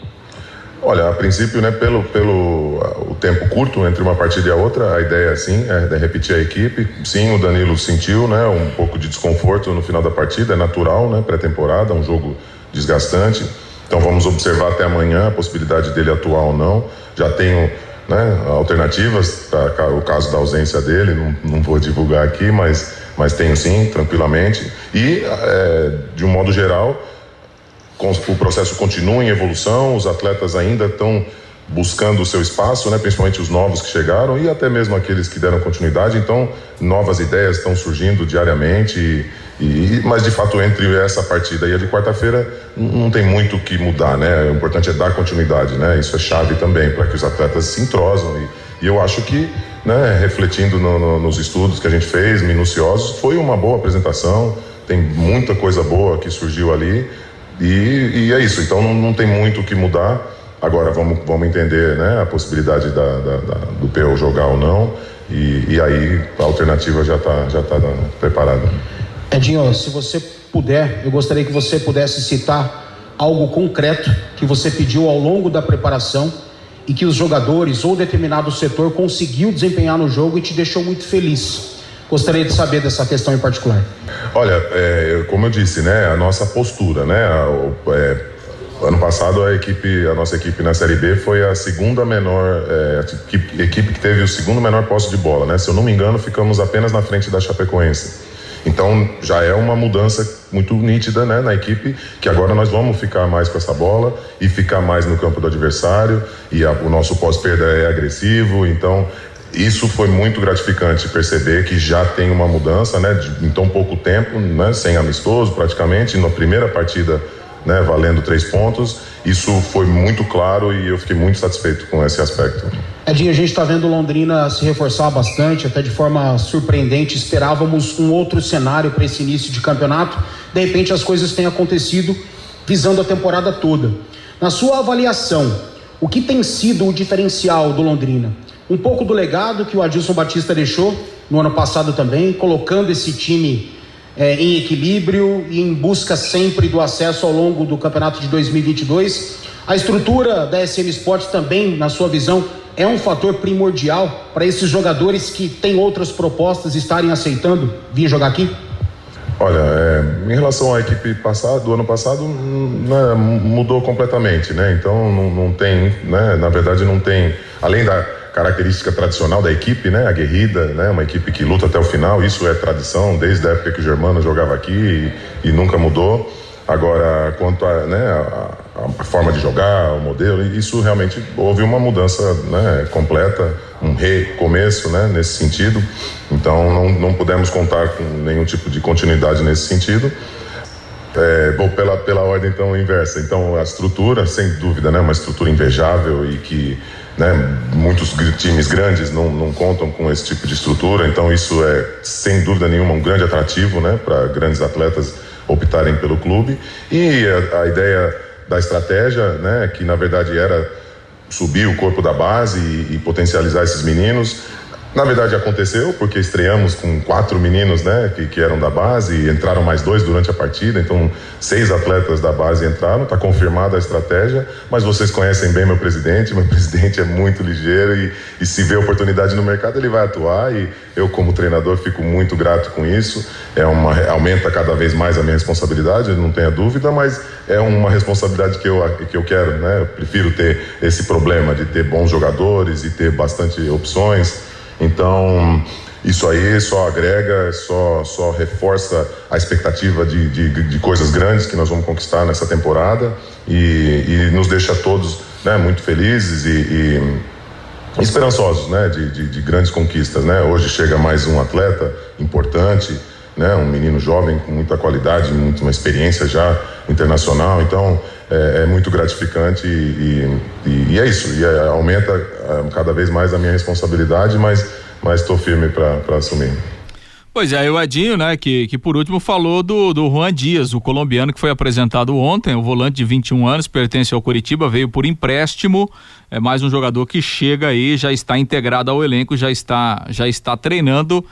Olha, a princípio, né, pelo, pelo o tempo curto entre uma partida e a outra, a ideia sim é repetir a equipe. Sim, o Danilo sentiu, né, um pouco de desconforto no final da partida, é natural, né, pré-temporada, um jogo desgastante. Então vamos observar até amanhã a possibilidade dele atuar ou não. Já tenho né, alternativas para o caso da ausência dele, não, não, vou divulgar aqui, mas, mas tenho sim, tranquilamente. E, é, de um modo geral, o processo continua em evolução, os atletas ainda estão buscando o seu espaço, né, principalmente os novos que chegaram e até mesmo aqueles que deram continuidade. Então, novas ideias estão surgindo diariamente. E, mas de fato entre essa partida e a de quarta-feira não tem muito o que mudar, né? O importante é dar continuidade, né? Isso é chave também para que os atletas se entrosam e, e eu acho que, né? Refletindo no, no, nos estudos que a gente fez, minuciosos, foi uma boa apresentação. Tem muita coisa boa que surgiu ali e, e é isso. Então não, não tem muito o que mudar. Agora vamos, vamos entender né, a possibilidade da, da, da, do PO jogar ou não, e, e aí a alternativa já está já tá preparada. Edinho, se você puder, eu gostaria que você pudesse citar algo concreto que você pediu ao longo da preparação e que os jogadores ou determinado setor conseguiu desempenhar no jogo e te deixou muito feliz. Gostaria de saber dessa questão em particular. Olha, é, como eu disse, né, a nossa postura, né, é, Ano passado a equipe, a nossa equipe na Série B foi a segunda menor é, equipe, equipe que teve o segundo menor posse de bola, né? Se eu não me engano, ficamos apenas na frente da Chapecoense. Então já é uma mudança muito nítida né, na equipe, que agora nós vamos ficar mais com essa bola e ficar mais no campo do adversário, e a, o nosso pós-perda é agressivo, então isso foi muito gratificante perceber que já tem uma mudança, né, de, em tão pouco tempo, né, sem amistoso praticamente, na primeira partida né, valendo três pontos. Isso foi muito claro e eu fiquei muito satisfeito com esse aspecto. A gente está vendo Londrina se reforçar bastante, até de forma surpreendente. Esperávamos um outro cenário para esse início de campeonato. De repente, as coisas têm acontecido visando a temporada toda. Na sua avaliação, o que tem sido o diferencial do Londrina? Um pouco do legado que o Adilson Batista deixou no ano passado também, colocando esse time é, em equilíbrio e em busca sempre do acesso ao longo do campeonato de 2022. A estrutura da SM Sport também, na sua visão, é um fator primordial para esses jogadores que têm outras propostas estarem aceitando vir jogar aqui? Olha, é, em relação à equipe passada, do ano passado, né, mudou completamente, né? Então não, não tem, né, na verdade não tem, além da característica tradicional da equipe, né? Aguerrida, né? Uma equipe que luta até o final. Isso é tradição desde a época que o Germano jogava aqui e, e nunca mudou. Agora, quanto a, né, a, a, forma de jogar, o modelo, isso realmente houve uma mudança né, completa, um recomeço né, nesse sentido. Então, não, não pudemos contar com nenhum tipo de continuidade nesse sentido. É, vou pela, pela ordem então inversa. Então, a estrutura, sem dúvida, né, uma estrutura invejável e que né? Muitos times grandes não, não contam com esse tipo de estrutura, então isso é, sem dúvida nenhuma, um grande atrativo né? para grandes atletas optarem pelo clube. E a, a ideia da estratégia, né? que na verdade era subir o corpo da base e, e potencializar esses meninos, na verdade aconteceu, porque estreamos com quatro meninos, né, que, que eram da base, e entraram mais dois durante a partida, então seis atletas da base entraram, está confirmada a estratégia, mas vocês conhecem bem meu presidente, meu presidente é muito ligeiro e, e se vê oportunidade no mercado ele vai atuar e eu como treinador fico muito grato com isso, é uma, aumenta cada vez mais a minha responsabilidade, não tenha dúvida, mas é uma responsabilidade que eu, que eu quero, né, eu prefiro ter esse problema de ter bons jogadores e ter bastante opções, então, isso aí só agrega, só, só reforça a expectativa de, de, de coisas grandes que nós vamos conquistar nessa temporada e, e nos deixa todos né, muito felizes e, e esperançosos né, de, de, de, grandes conquistas. Né? Hoje chega mais um atleta importante, né, um menino jovem com muita qualidade, muito, uma experiência já internacional. Então é, é muito gratificante e, e, e, é isso. E é, aumenta é, cada vez mais a minha responsabilidade, mas mas estou firme para assumir. Pois é, o Edinho, né, que, que por último falou do, do Juan Dias, o colombiano que foi apresentado ontem, o volante de 21 anos, pertence ao Curitiba, veio por empréstimo, é mais um jogador que chega aí, já está integrado ao elenco, já está já está treinando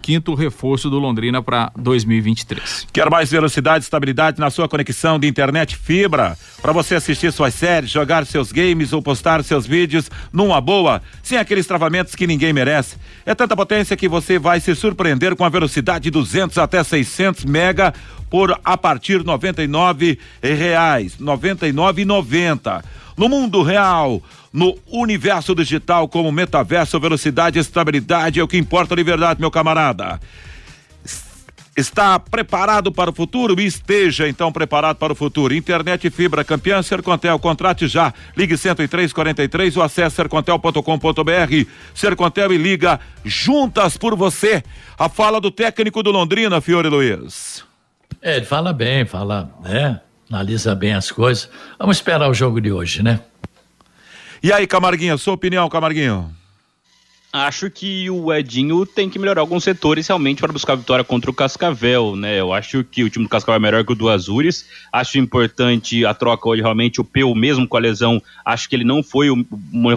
15 reforço do Londrina para 2023. Quer mais velocidade e estabilidade na sua conexão de internet fibra? Para você assistir suas séries, jogar seus games ou postar seus vídeos numa boa, sem aqueles travamentos que ninguém merece. É tanta potência que você vai se surpreender com a velocidade 200 até 600 mega por a partir de 99 reais, 99,90. No mundo real, no universo digital como metaverso, velocidade estabilidade é o que importa de verdade, meu camarada. Está preparado para o futuro? Esteja então preparado para o futuro. Internet fibra campeã Sercontel, contrate já. Ligue 10343 ou acesse sercontel.com.br. Sercontel e liga juntas por você. A fala do técnico do Londrina, Fiore Luiz. É, ele fala bem, fala, né? Analisa bem as coisas. Vamos esperar o jogo de hoje, né? E aí, Camarguinho, sua opinião, Camarguinho? Acho que o Edinho tem que melhorar alguns setores realmente para buscar a vitória contra o Cascavel, né? Eu acho que o time do Cascavel é melhor que o do Azures. Acho importante a troca hoje, realmente, o Peu, mesmo com a lesão, acho que ele não foi,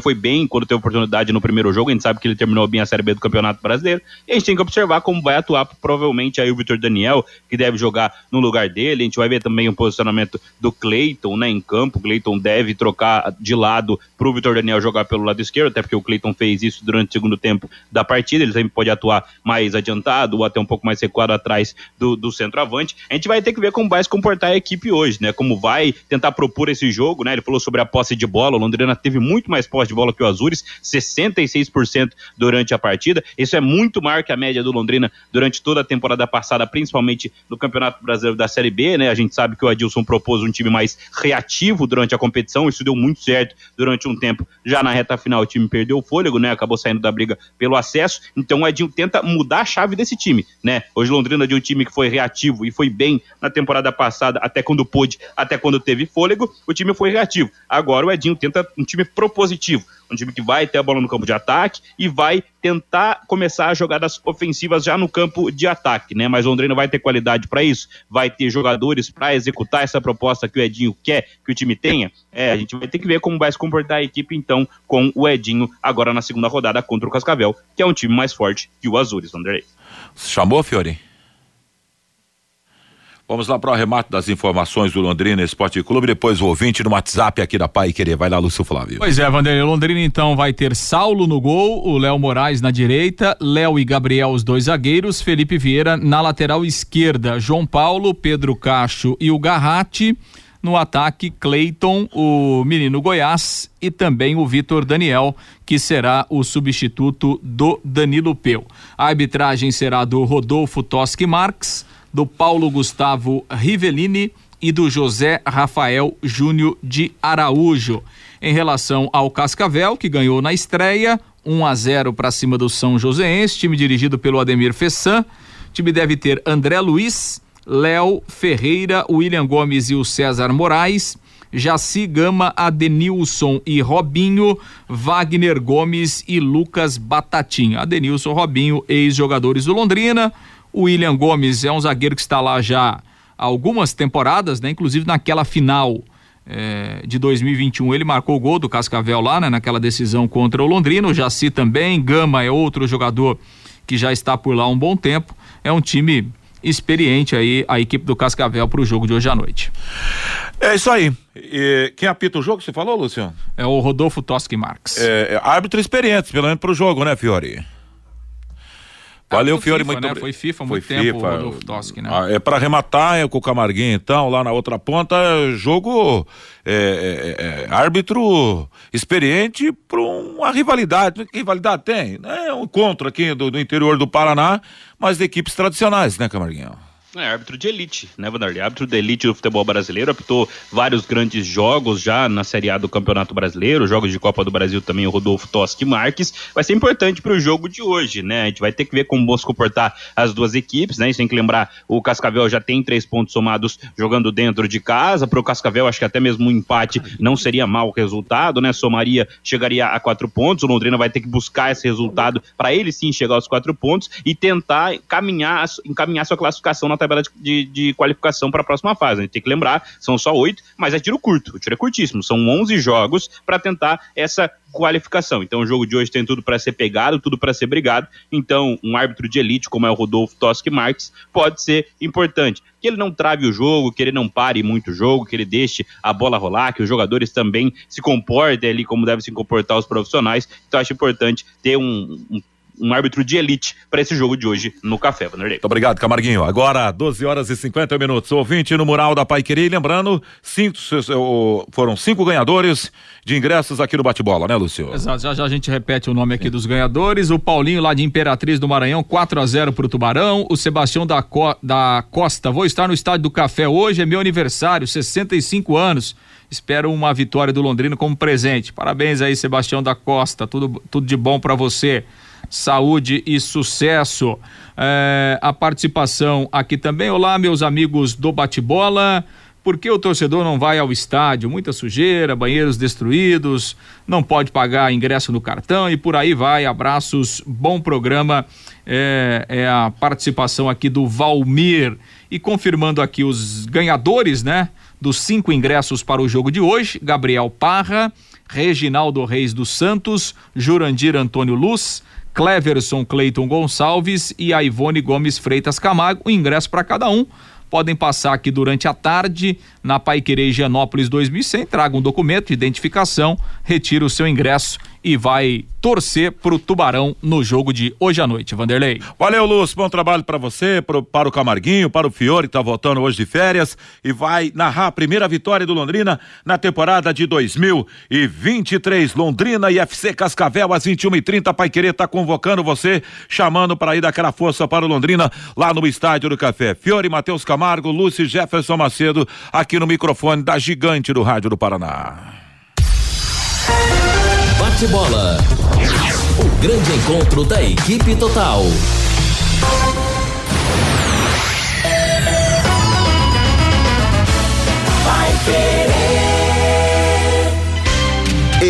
foi bem quando teve oportunidade no primeiro jogo. A gente sabe que ele terminou bem a Série B do Campeonato Brasileiro. E a gente tem que observar como vai atuar, provavelmente, aí o Vitor Daniel, que deve jogar no lugar dele. A gente vai ver também o posicionamento do Cleiton, né, em campo. O Cleiton deve trocar de lado para o Vitor Daniel jogar pelo lado esquerdo, até porque o Cleiton fez isso durante o segundo tempo da partida, ele sempre pode atuar mais adiantado ou até um pouco mais recuado atrás do, do centroavante. A gente vai ter que ver como vai se comportar a equipe hoje, né? Como vai tentar propor esse jogo, né? Ele falou sobre a posse de bola, o Londrina teve muito mais posse de bola que o Azures, 66% durante a partida. Isso é muito maior que a média do Londrina durante toda a temporada passada, principalmente no Campeonato Brasileiro da Série B, né? A gente sabe que o Adilson propôs um time mais reativo durante a competição, isso deu muito certo durante um tempo. Já na reta final o time perdeu o fôlego, né? Acabou saindo da briga pelo acesso. Então o Edinho tenta mudar a chave desse time, né? Hoje Londrina de um time que foi reativo e foi bem na temporada passada, até quando pôde, até quando teve fôlego, o time foi reativo. Agora o Edinho tenta um time propositivo, um time que vai ter a bola no campo de ataque e vai tentar começar as jogadas ofensivas já no campo de ataque, né? Mas Londrina vai ter qualidade para isso, vai ter jogadores para executar essa proposta que o Edinho quer que o time tenha. É, a gente vai ter que ver como vai se comportar a equipe então com o Edinho agora na segunda rodada contra o Cascavel, que é um time mais forte que o Azures, André. Chamou, Fiore? Vamos lá para o arremate das informações do Londrina Esporte Clube, depois o ouvinte no WhatsApp aqui da Pai Querer. Vai lá, Lúcio Flávio. Pois é, Vanderlei. Londrina então vai ter Saulo no gol, o Léo Moraes na direita, Léo e Gabriel os dois zagueiros, Felipe Vieira na lateral esquerda, João Paulo, Pedro Cacho e o Garratti. No ataque, Cleiton, o menino Goiás e também o Vitor Daniel, que será o substituto do Danilo Peu. A arbitragem será do Rodolfo Toschi Marques do Paulo Gustavo Rivellini e do José Rafael Júnior de Araújo. Em relação ao Cascavel, que ganhou na estreia, 1 a 0 para cima do São Joséense, time dirigido pelo Ademir Fessan. O time deve ter André Luiz, Léo Ferreira, William Gomes e o César Moraes. Jaci Gama, Adenilson e Robinho, Wagner Gomes e Lucas Batatinha. Adenilson, Robinho, ex-jogadores do Londrina. O William Gomes é um zagueiro que está lá já há algumas temporadas, né? Inclusive naquela final é, de 2021 ele marcou o gol do Cascavel lá, né? Naquela decisão contra o Londrina. O Jaci também, Gama é outro jogador que já está por lá há um bom tempo. É um time experiente aí, a equipe do Cascavel para o jogo de hoje à noite. É isso aí. E quem apita o jogo, você falou, Luciano? É o Rodolfo Toschi Marques. É, é árbitro experiente, pelo menos para o jogo, né, Fiore? Valeu, Fiore, FIFA, muito né? Foi FIFA muito Foi tempo, FIFA. Rodolfo Toschi, né? Ah, é para arrematar é, com o Camarguinho, então, lá na outra ponta, jogo é, é, é árbitro experiente para uma rivalidade. Que rivalidade tem? É um encontro aqui do, do interior do Paraná, mas de equipes tradicionais, né, Camarguinho? É, árbitro de elite, né, Vanderlei? Árbitro de elite do futebol brasileiro, apitou vários grandes jogos já na Série A do Campeonato Brasileiro, jogos de Copa do Brasil também, o Rodolfo Toschi Marques. Vai ser importante para o jogo de hoje, né? A gente vai ter que ver como vão se comportar as duas equipes, né? Gente tem que lembrar, o Cascavel já tem três pontos somados jogando dentro de casa. Para o Cascavel, acho que até mesmo um empate não seria mau resultado, né? Somaria, chegaria a quatro pontos. O Londrina vai ter que buscar esse resultado para ele sim chegar aos quatro pontos e tentar encaminhar, encaminhar sua classificação na tabela de, de qualificação para a próxima fase. A gente tem que lembrar, são só oito, mas é tiro curto, o tiro é curtíssimo. São 11 jogos para tentar essa qualificação. Então o jogo de hoje tem tudo para ser pegado, tudo para ser brigado. Então, um árbitro de elite como é o Rodolfo Toschi Marques pode ser importante. Que ele não trave o jogo, que ele não pare muito o jogo, que ele deixe a bola rolar, que os jogadores também se comportem ali como devem se comportar os profissionais. Então, acho importante ter um, um um árbitro de elite para esse jogo de hoje no Café, Vanderlei. Muito obrigado, Camarguinho. Agora, 12 horas e 50 minutos. Ouvinte no mural da Pai Querer. Lembrando, cinco, foram cinco ganhadores de ingressos aqui no Bate-Bola, né, Lúcio? Exato. Já já a gente repete o nome aqui dos ganhadores. O Paulinho, lá de Imperatriz do Maranhão, 4 a 0 pro Tubarão. O Sebastião da, Co da Costa. Vou estar no Estádio do Café hoje, é meu aniversário, 65 anos. Espero uma vitória do Londrino como presente. Parabéns aí, Sebastião da Costa. Tudo, tudo de bom para você. Saúde e sucesso. É, a participação aqui também. Olá, meus amigos do Bate-Bola. Por que o torcedor não vai ao estádio? Muita sujeira, banheiros destruídos, não pode pagar ingresso no cartão e por aí vai. Abraços, bom programa. É, é a participação aqui do Valmir. E confirmando aqui os ganhadores, né? dos cinco ingressos para o jogo de hoje: Gabriel Parra, Reginaldo Reis dos Santos, Jurandir Antônio Luz, Cleverson Cleiton Gonçalves e a Ivone Gomes Freitas Camargo. O ingresso para cada um. Podem passar aqui durante a tarde na Paiquerê Higienópolis 2100, traga um documento de identificação, retira o seu ingresso e vai torcer pro Tubarão no jogo de hoje à noite, Vanderlei. Valeu, Lúcio, bom trabalho para você, pro, para o Camarguinho, para o Fiore que tá voltando hoje de férias e vai narrar a primeira vitória do Londrina na temporada de 2023. Londrina e FC Cascavel às 21h30. Pai Querer tá convocando você, chamando para ir daquela força para o Londrina lá no Estádio do Café. Fiore, Matheus Camargo, Lúcio Jefferson Macedo, aqui no microfone da gigante do Rádio do Paraná. Bate bola. O grande encontro da equipe total. Vai querer.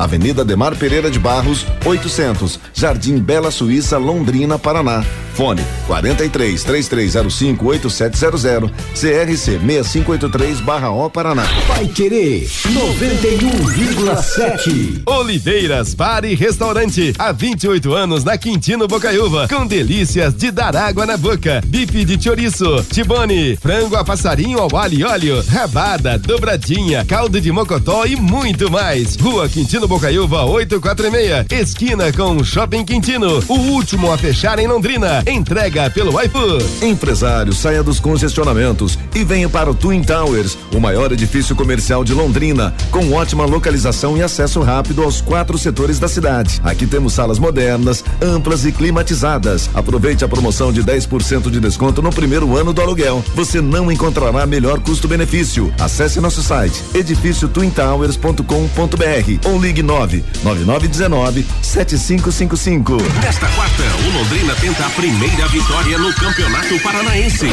Avenida Demar Pereira de Barros, 800, Jardim Bela Suíça, Londrina, Paraná. Fone 43 3305 8700, CRC 6583/O Paraná. Vai querer 91,7. Oliveiras Bar e Restaurante, há 28 anos na Quintino Bocaiúva, com delícias de dar água na boca. Bife de chouriço, tibone, frango a passarinho ao alho e óleo, rabada, dobradinha, caldo de mocotó e muito mais. Rua Quintino Bocaiúva 846, esquina com Shopping Quintino, o último a fechar em Londrina. Entrega pelo iFood. Empresário, saia dos congestionamentos e venha para o Twin Towers, o maior edifício comercial de Londrina, com ótima localização e acesso rápido aos quatro setores da cidade. Aqui temos salas modernas, amplas e climatizadas. Aproveite a promoção de 10% de desconto no primeiro ano do aluguel. Você não encontrará melhor custo-benefício. Acesse nosso site edifíciotwintowers.com.br ou ligue 9 9919 7555. Nesta quarta, o Londrina tenta a primeira vitória no Campeonato Paranaense.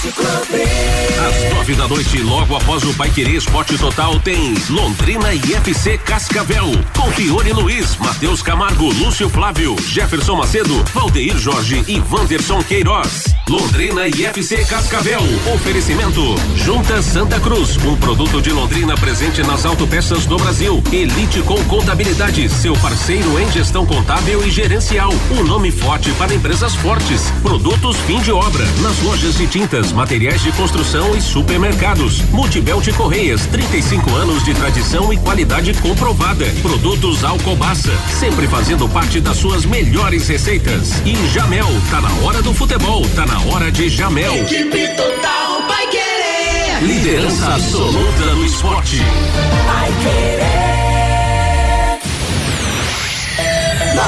Às nove da noite, logo após o Paiquerê Esporte Total, tem Londrina e FC Cascavel. Com Fiore Luiz, Matheus Camargo, Lúcio Flávio, Jefferson Macedo, Valdeir Jorge e Wanderson Queiroz. Londrina e FC Cascavel. Oferecimento Junta Santa Cruz, um produto de Londrina presente nas autopeças do Brasil. Elite com Contabilidade, seu parceiro em gestão contábil e gerencial. Um nome forte para empresas fortes. Produtos fim de obra, nas lojas de tintas, materiais de construção e supermercados. Multibelt Correias, 35 anos de tradição e qualidade comprovada. Produtos Alcobaça, sempre fazendo parte das suas melhores receitas. E Jamel, tá na hora do futebol, tá na hora de Jamel. Equipe Total vai querer. Liderança absoluta no esporte. Vai querer. 91,7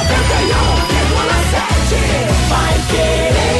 vai querer.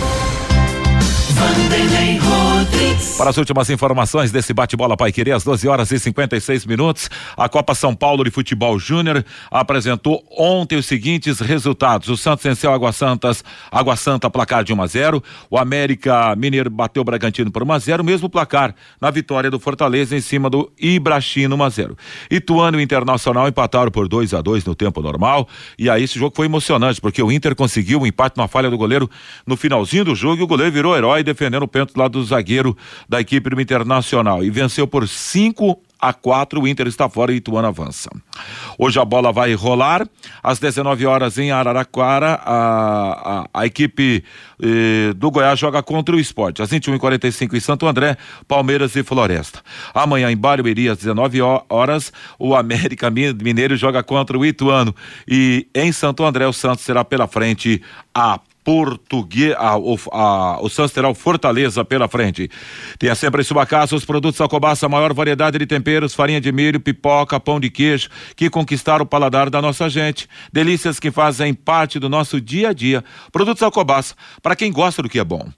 Para as últimas informações desse bate-bola Pai Querer, às 12 horas e 56 minutos, a Copa São Paulo de Futebol Júnior apresentou ontem os seguintes resultados: o Santos venceu Água Santas, Água Santa, placar de 1 a 0. O América Mineiro bateu o Bragantino por 1 a 0, mesmo placar na vitória do Fortaleza em cima do Ibrachino 1 a 0. Ituano e Internacional empataram por 2 a 2 no tempo normal. E aí esse jogo foi emocionante, porque o Inter conseguiu um empate numa falha do goleiro no finalzinho do jogo e o goleiro virou herói defendendo o pênalti lá do zagueiro da equipe do Internacional e venceu por 5 a 4, o Inter está fora e Ituano avança. Hoje a bola vai rolar às 19 horas em Araraquara. A, a, a equipe eh, do Goiás joga contra o esporte. Às 21h45 em Santo André, Palmeiras e Floresta. Amanhã em Barueri, às 19 horas, o América Mineiro joga contra o Ituano. E em Santo André, o Santos será pela frente a português, a, o, a, o Santos terá o Fortaleza pela frente. Tenha sempre em sua casa os produtos Alcobaça, a maior variedade de temperos, farinha de milho, pipoca, pão de queijo, que conquistaram o paladar da nossa gente. Delícias que fazem parte do nosso dia a dia. Produtos Alcobaça, para quem gosta do que é bom.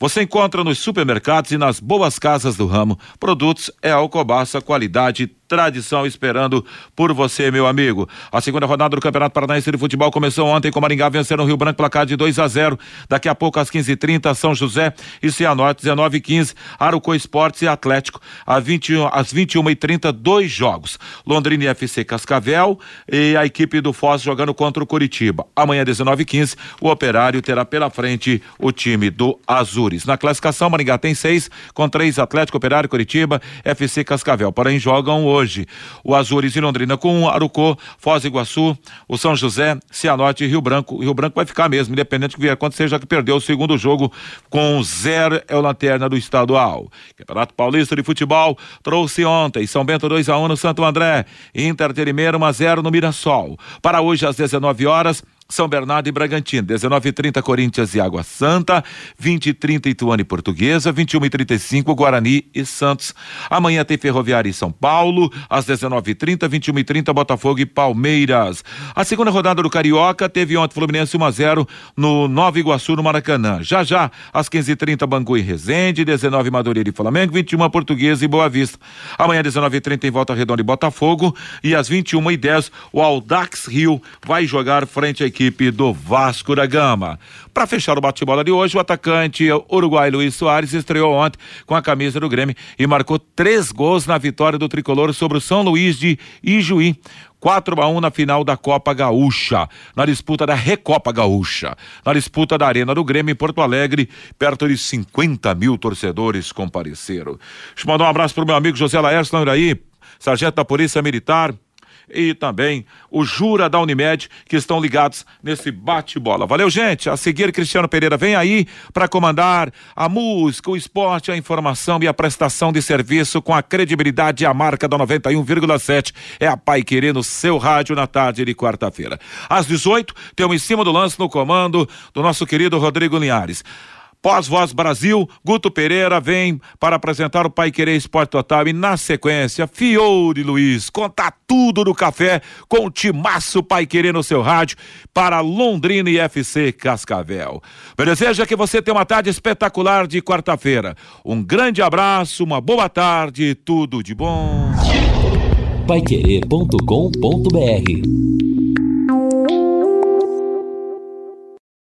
Você encontra nos supermercados e nas boas casas do ramo. Produtos é Alcobaça, qualidade tradição esperando por você, meu amigo. A segunda rodada do Campeonato Paranaense de Futebol começou ontem com Maringá vencendo o Rio Branco placar de 2 a 0. Daqui a pouco às 15h30 São José e Cianorte 19 h 15 Aruco Esportes e Atlético às 21 às 21h30 dois jogos. Londrina e FC Cascavel e a equipe do Foz jogando contra o Curitiba. Amanhã 19 h 15 o Operário terá pela frente o time do Azures. Na classificação Maringá tem seis com três Atlético Operário Curitiba, FC Cascavel. Porém jogam hoje hoje. O Azures e Londrina com Arucô, Foz do Iguaçu, o São José, Cianorte e Rio Branco. O Rio Branco vai ficar mesmo, independente do que vier acontecer, já que perdeu o segundo jogo com zero, é o lanterna do estadual. Campeonato Paulista de Futebol trouxe ontem São Bento 2 a 1 no Santo André, Inter de Limeira 1 a 0 no Mirassol. Para hoje às 19 horas, são Bernardo e Bragantino, 19:30 Corinthians e Água Santa, 20:30 Ituano e Portuguesa, 21:35 Guarani e Santos. Amanhã tem Ferroviária e São Paulo, às 19:30, 21:30 Botafogo e Palmeiras. A segunda rodada do Carioca teve ontem Fluminense 1 a 0 no Nova Iguaçu no Maracanã. Já já às 15:30 Bangu e Resende, 19 Madureira e Flamengo, 21 Portuguesa e Boa Vista. Amanhã 19:30 em Volta Redonda e Botafogo e às 21h10 o Aldax Rio vai jogar frente à equipe equipe do Vasco da Gama. Para fechar o bate-bola de hoje, o atacante uruguai Luiz Soares estreou ontem com a camisa do Grêmio e marcou três gols na vitória do tricolor sobre o São Luís de Ijuí. 4 a 1 na final da Copa Gaúcha, na disputa da Recopa Gaúcha, na disputa da Arena do Grêmio em Porto Alegre, perto de 50 mil torcedores compareceram. Deixa eu mandar um abraço para o meu amigo José Laércio Iraí, sargento da Polícia Militar, e também o Jura da Unimed, que estão ligados nesse bate-bola. Valeu, gente. A seguir, Cristiano Pereira vem aí para comandar a música, o esporte, a informação e a prestação de serviço com a credibilidade e a marca da 91,7. É a Pai Querer no seu rádio na tarde de quarta-feira. Às 18, temos em cima do lance no comando do nosso querido Rodrigo Linhares. Pós-Voz Brasil, Guto Pereira vem para apresentar o Pai Querer Esporte Total e na sequência, Fiore Luiz, conta tudo do café com o Timaço Pai Querer no seu rádio para Londrina e FC Cascavel. Desejo que você tenha uma tarde espetacular de quarta-feira. Um grande abraço, uma boa tarde, tudo de bom. Paiquerê.com.br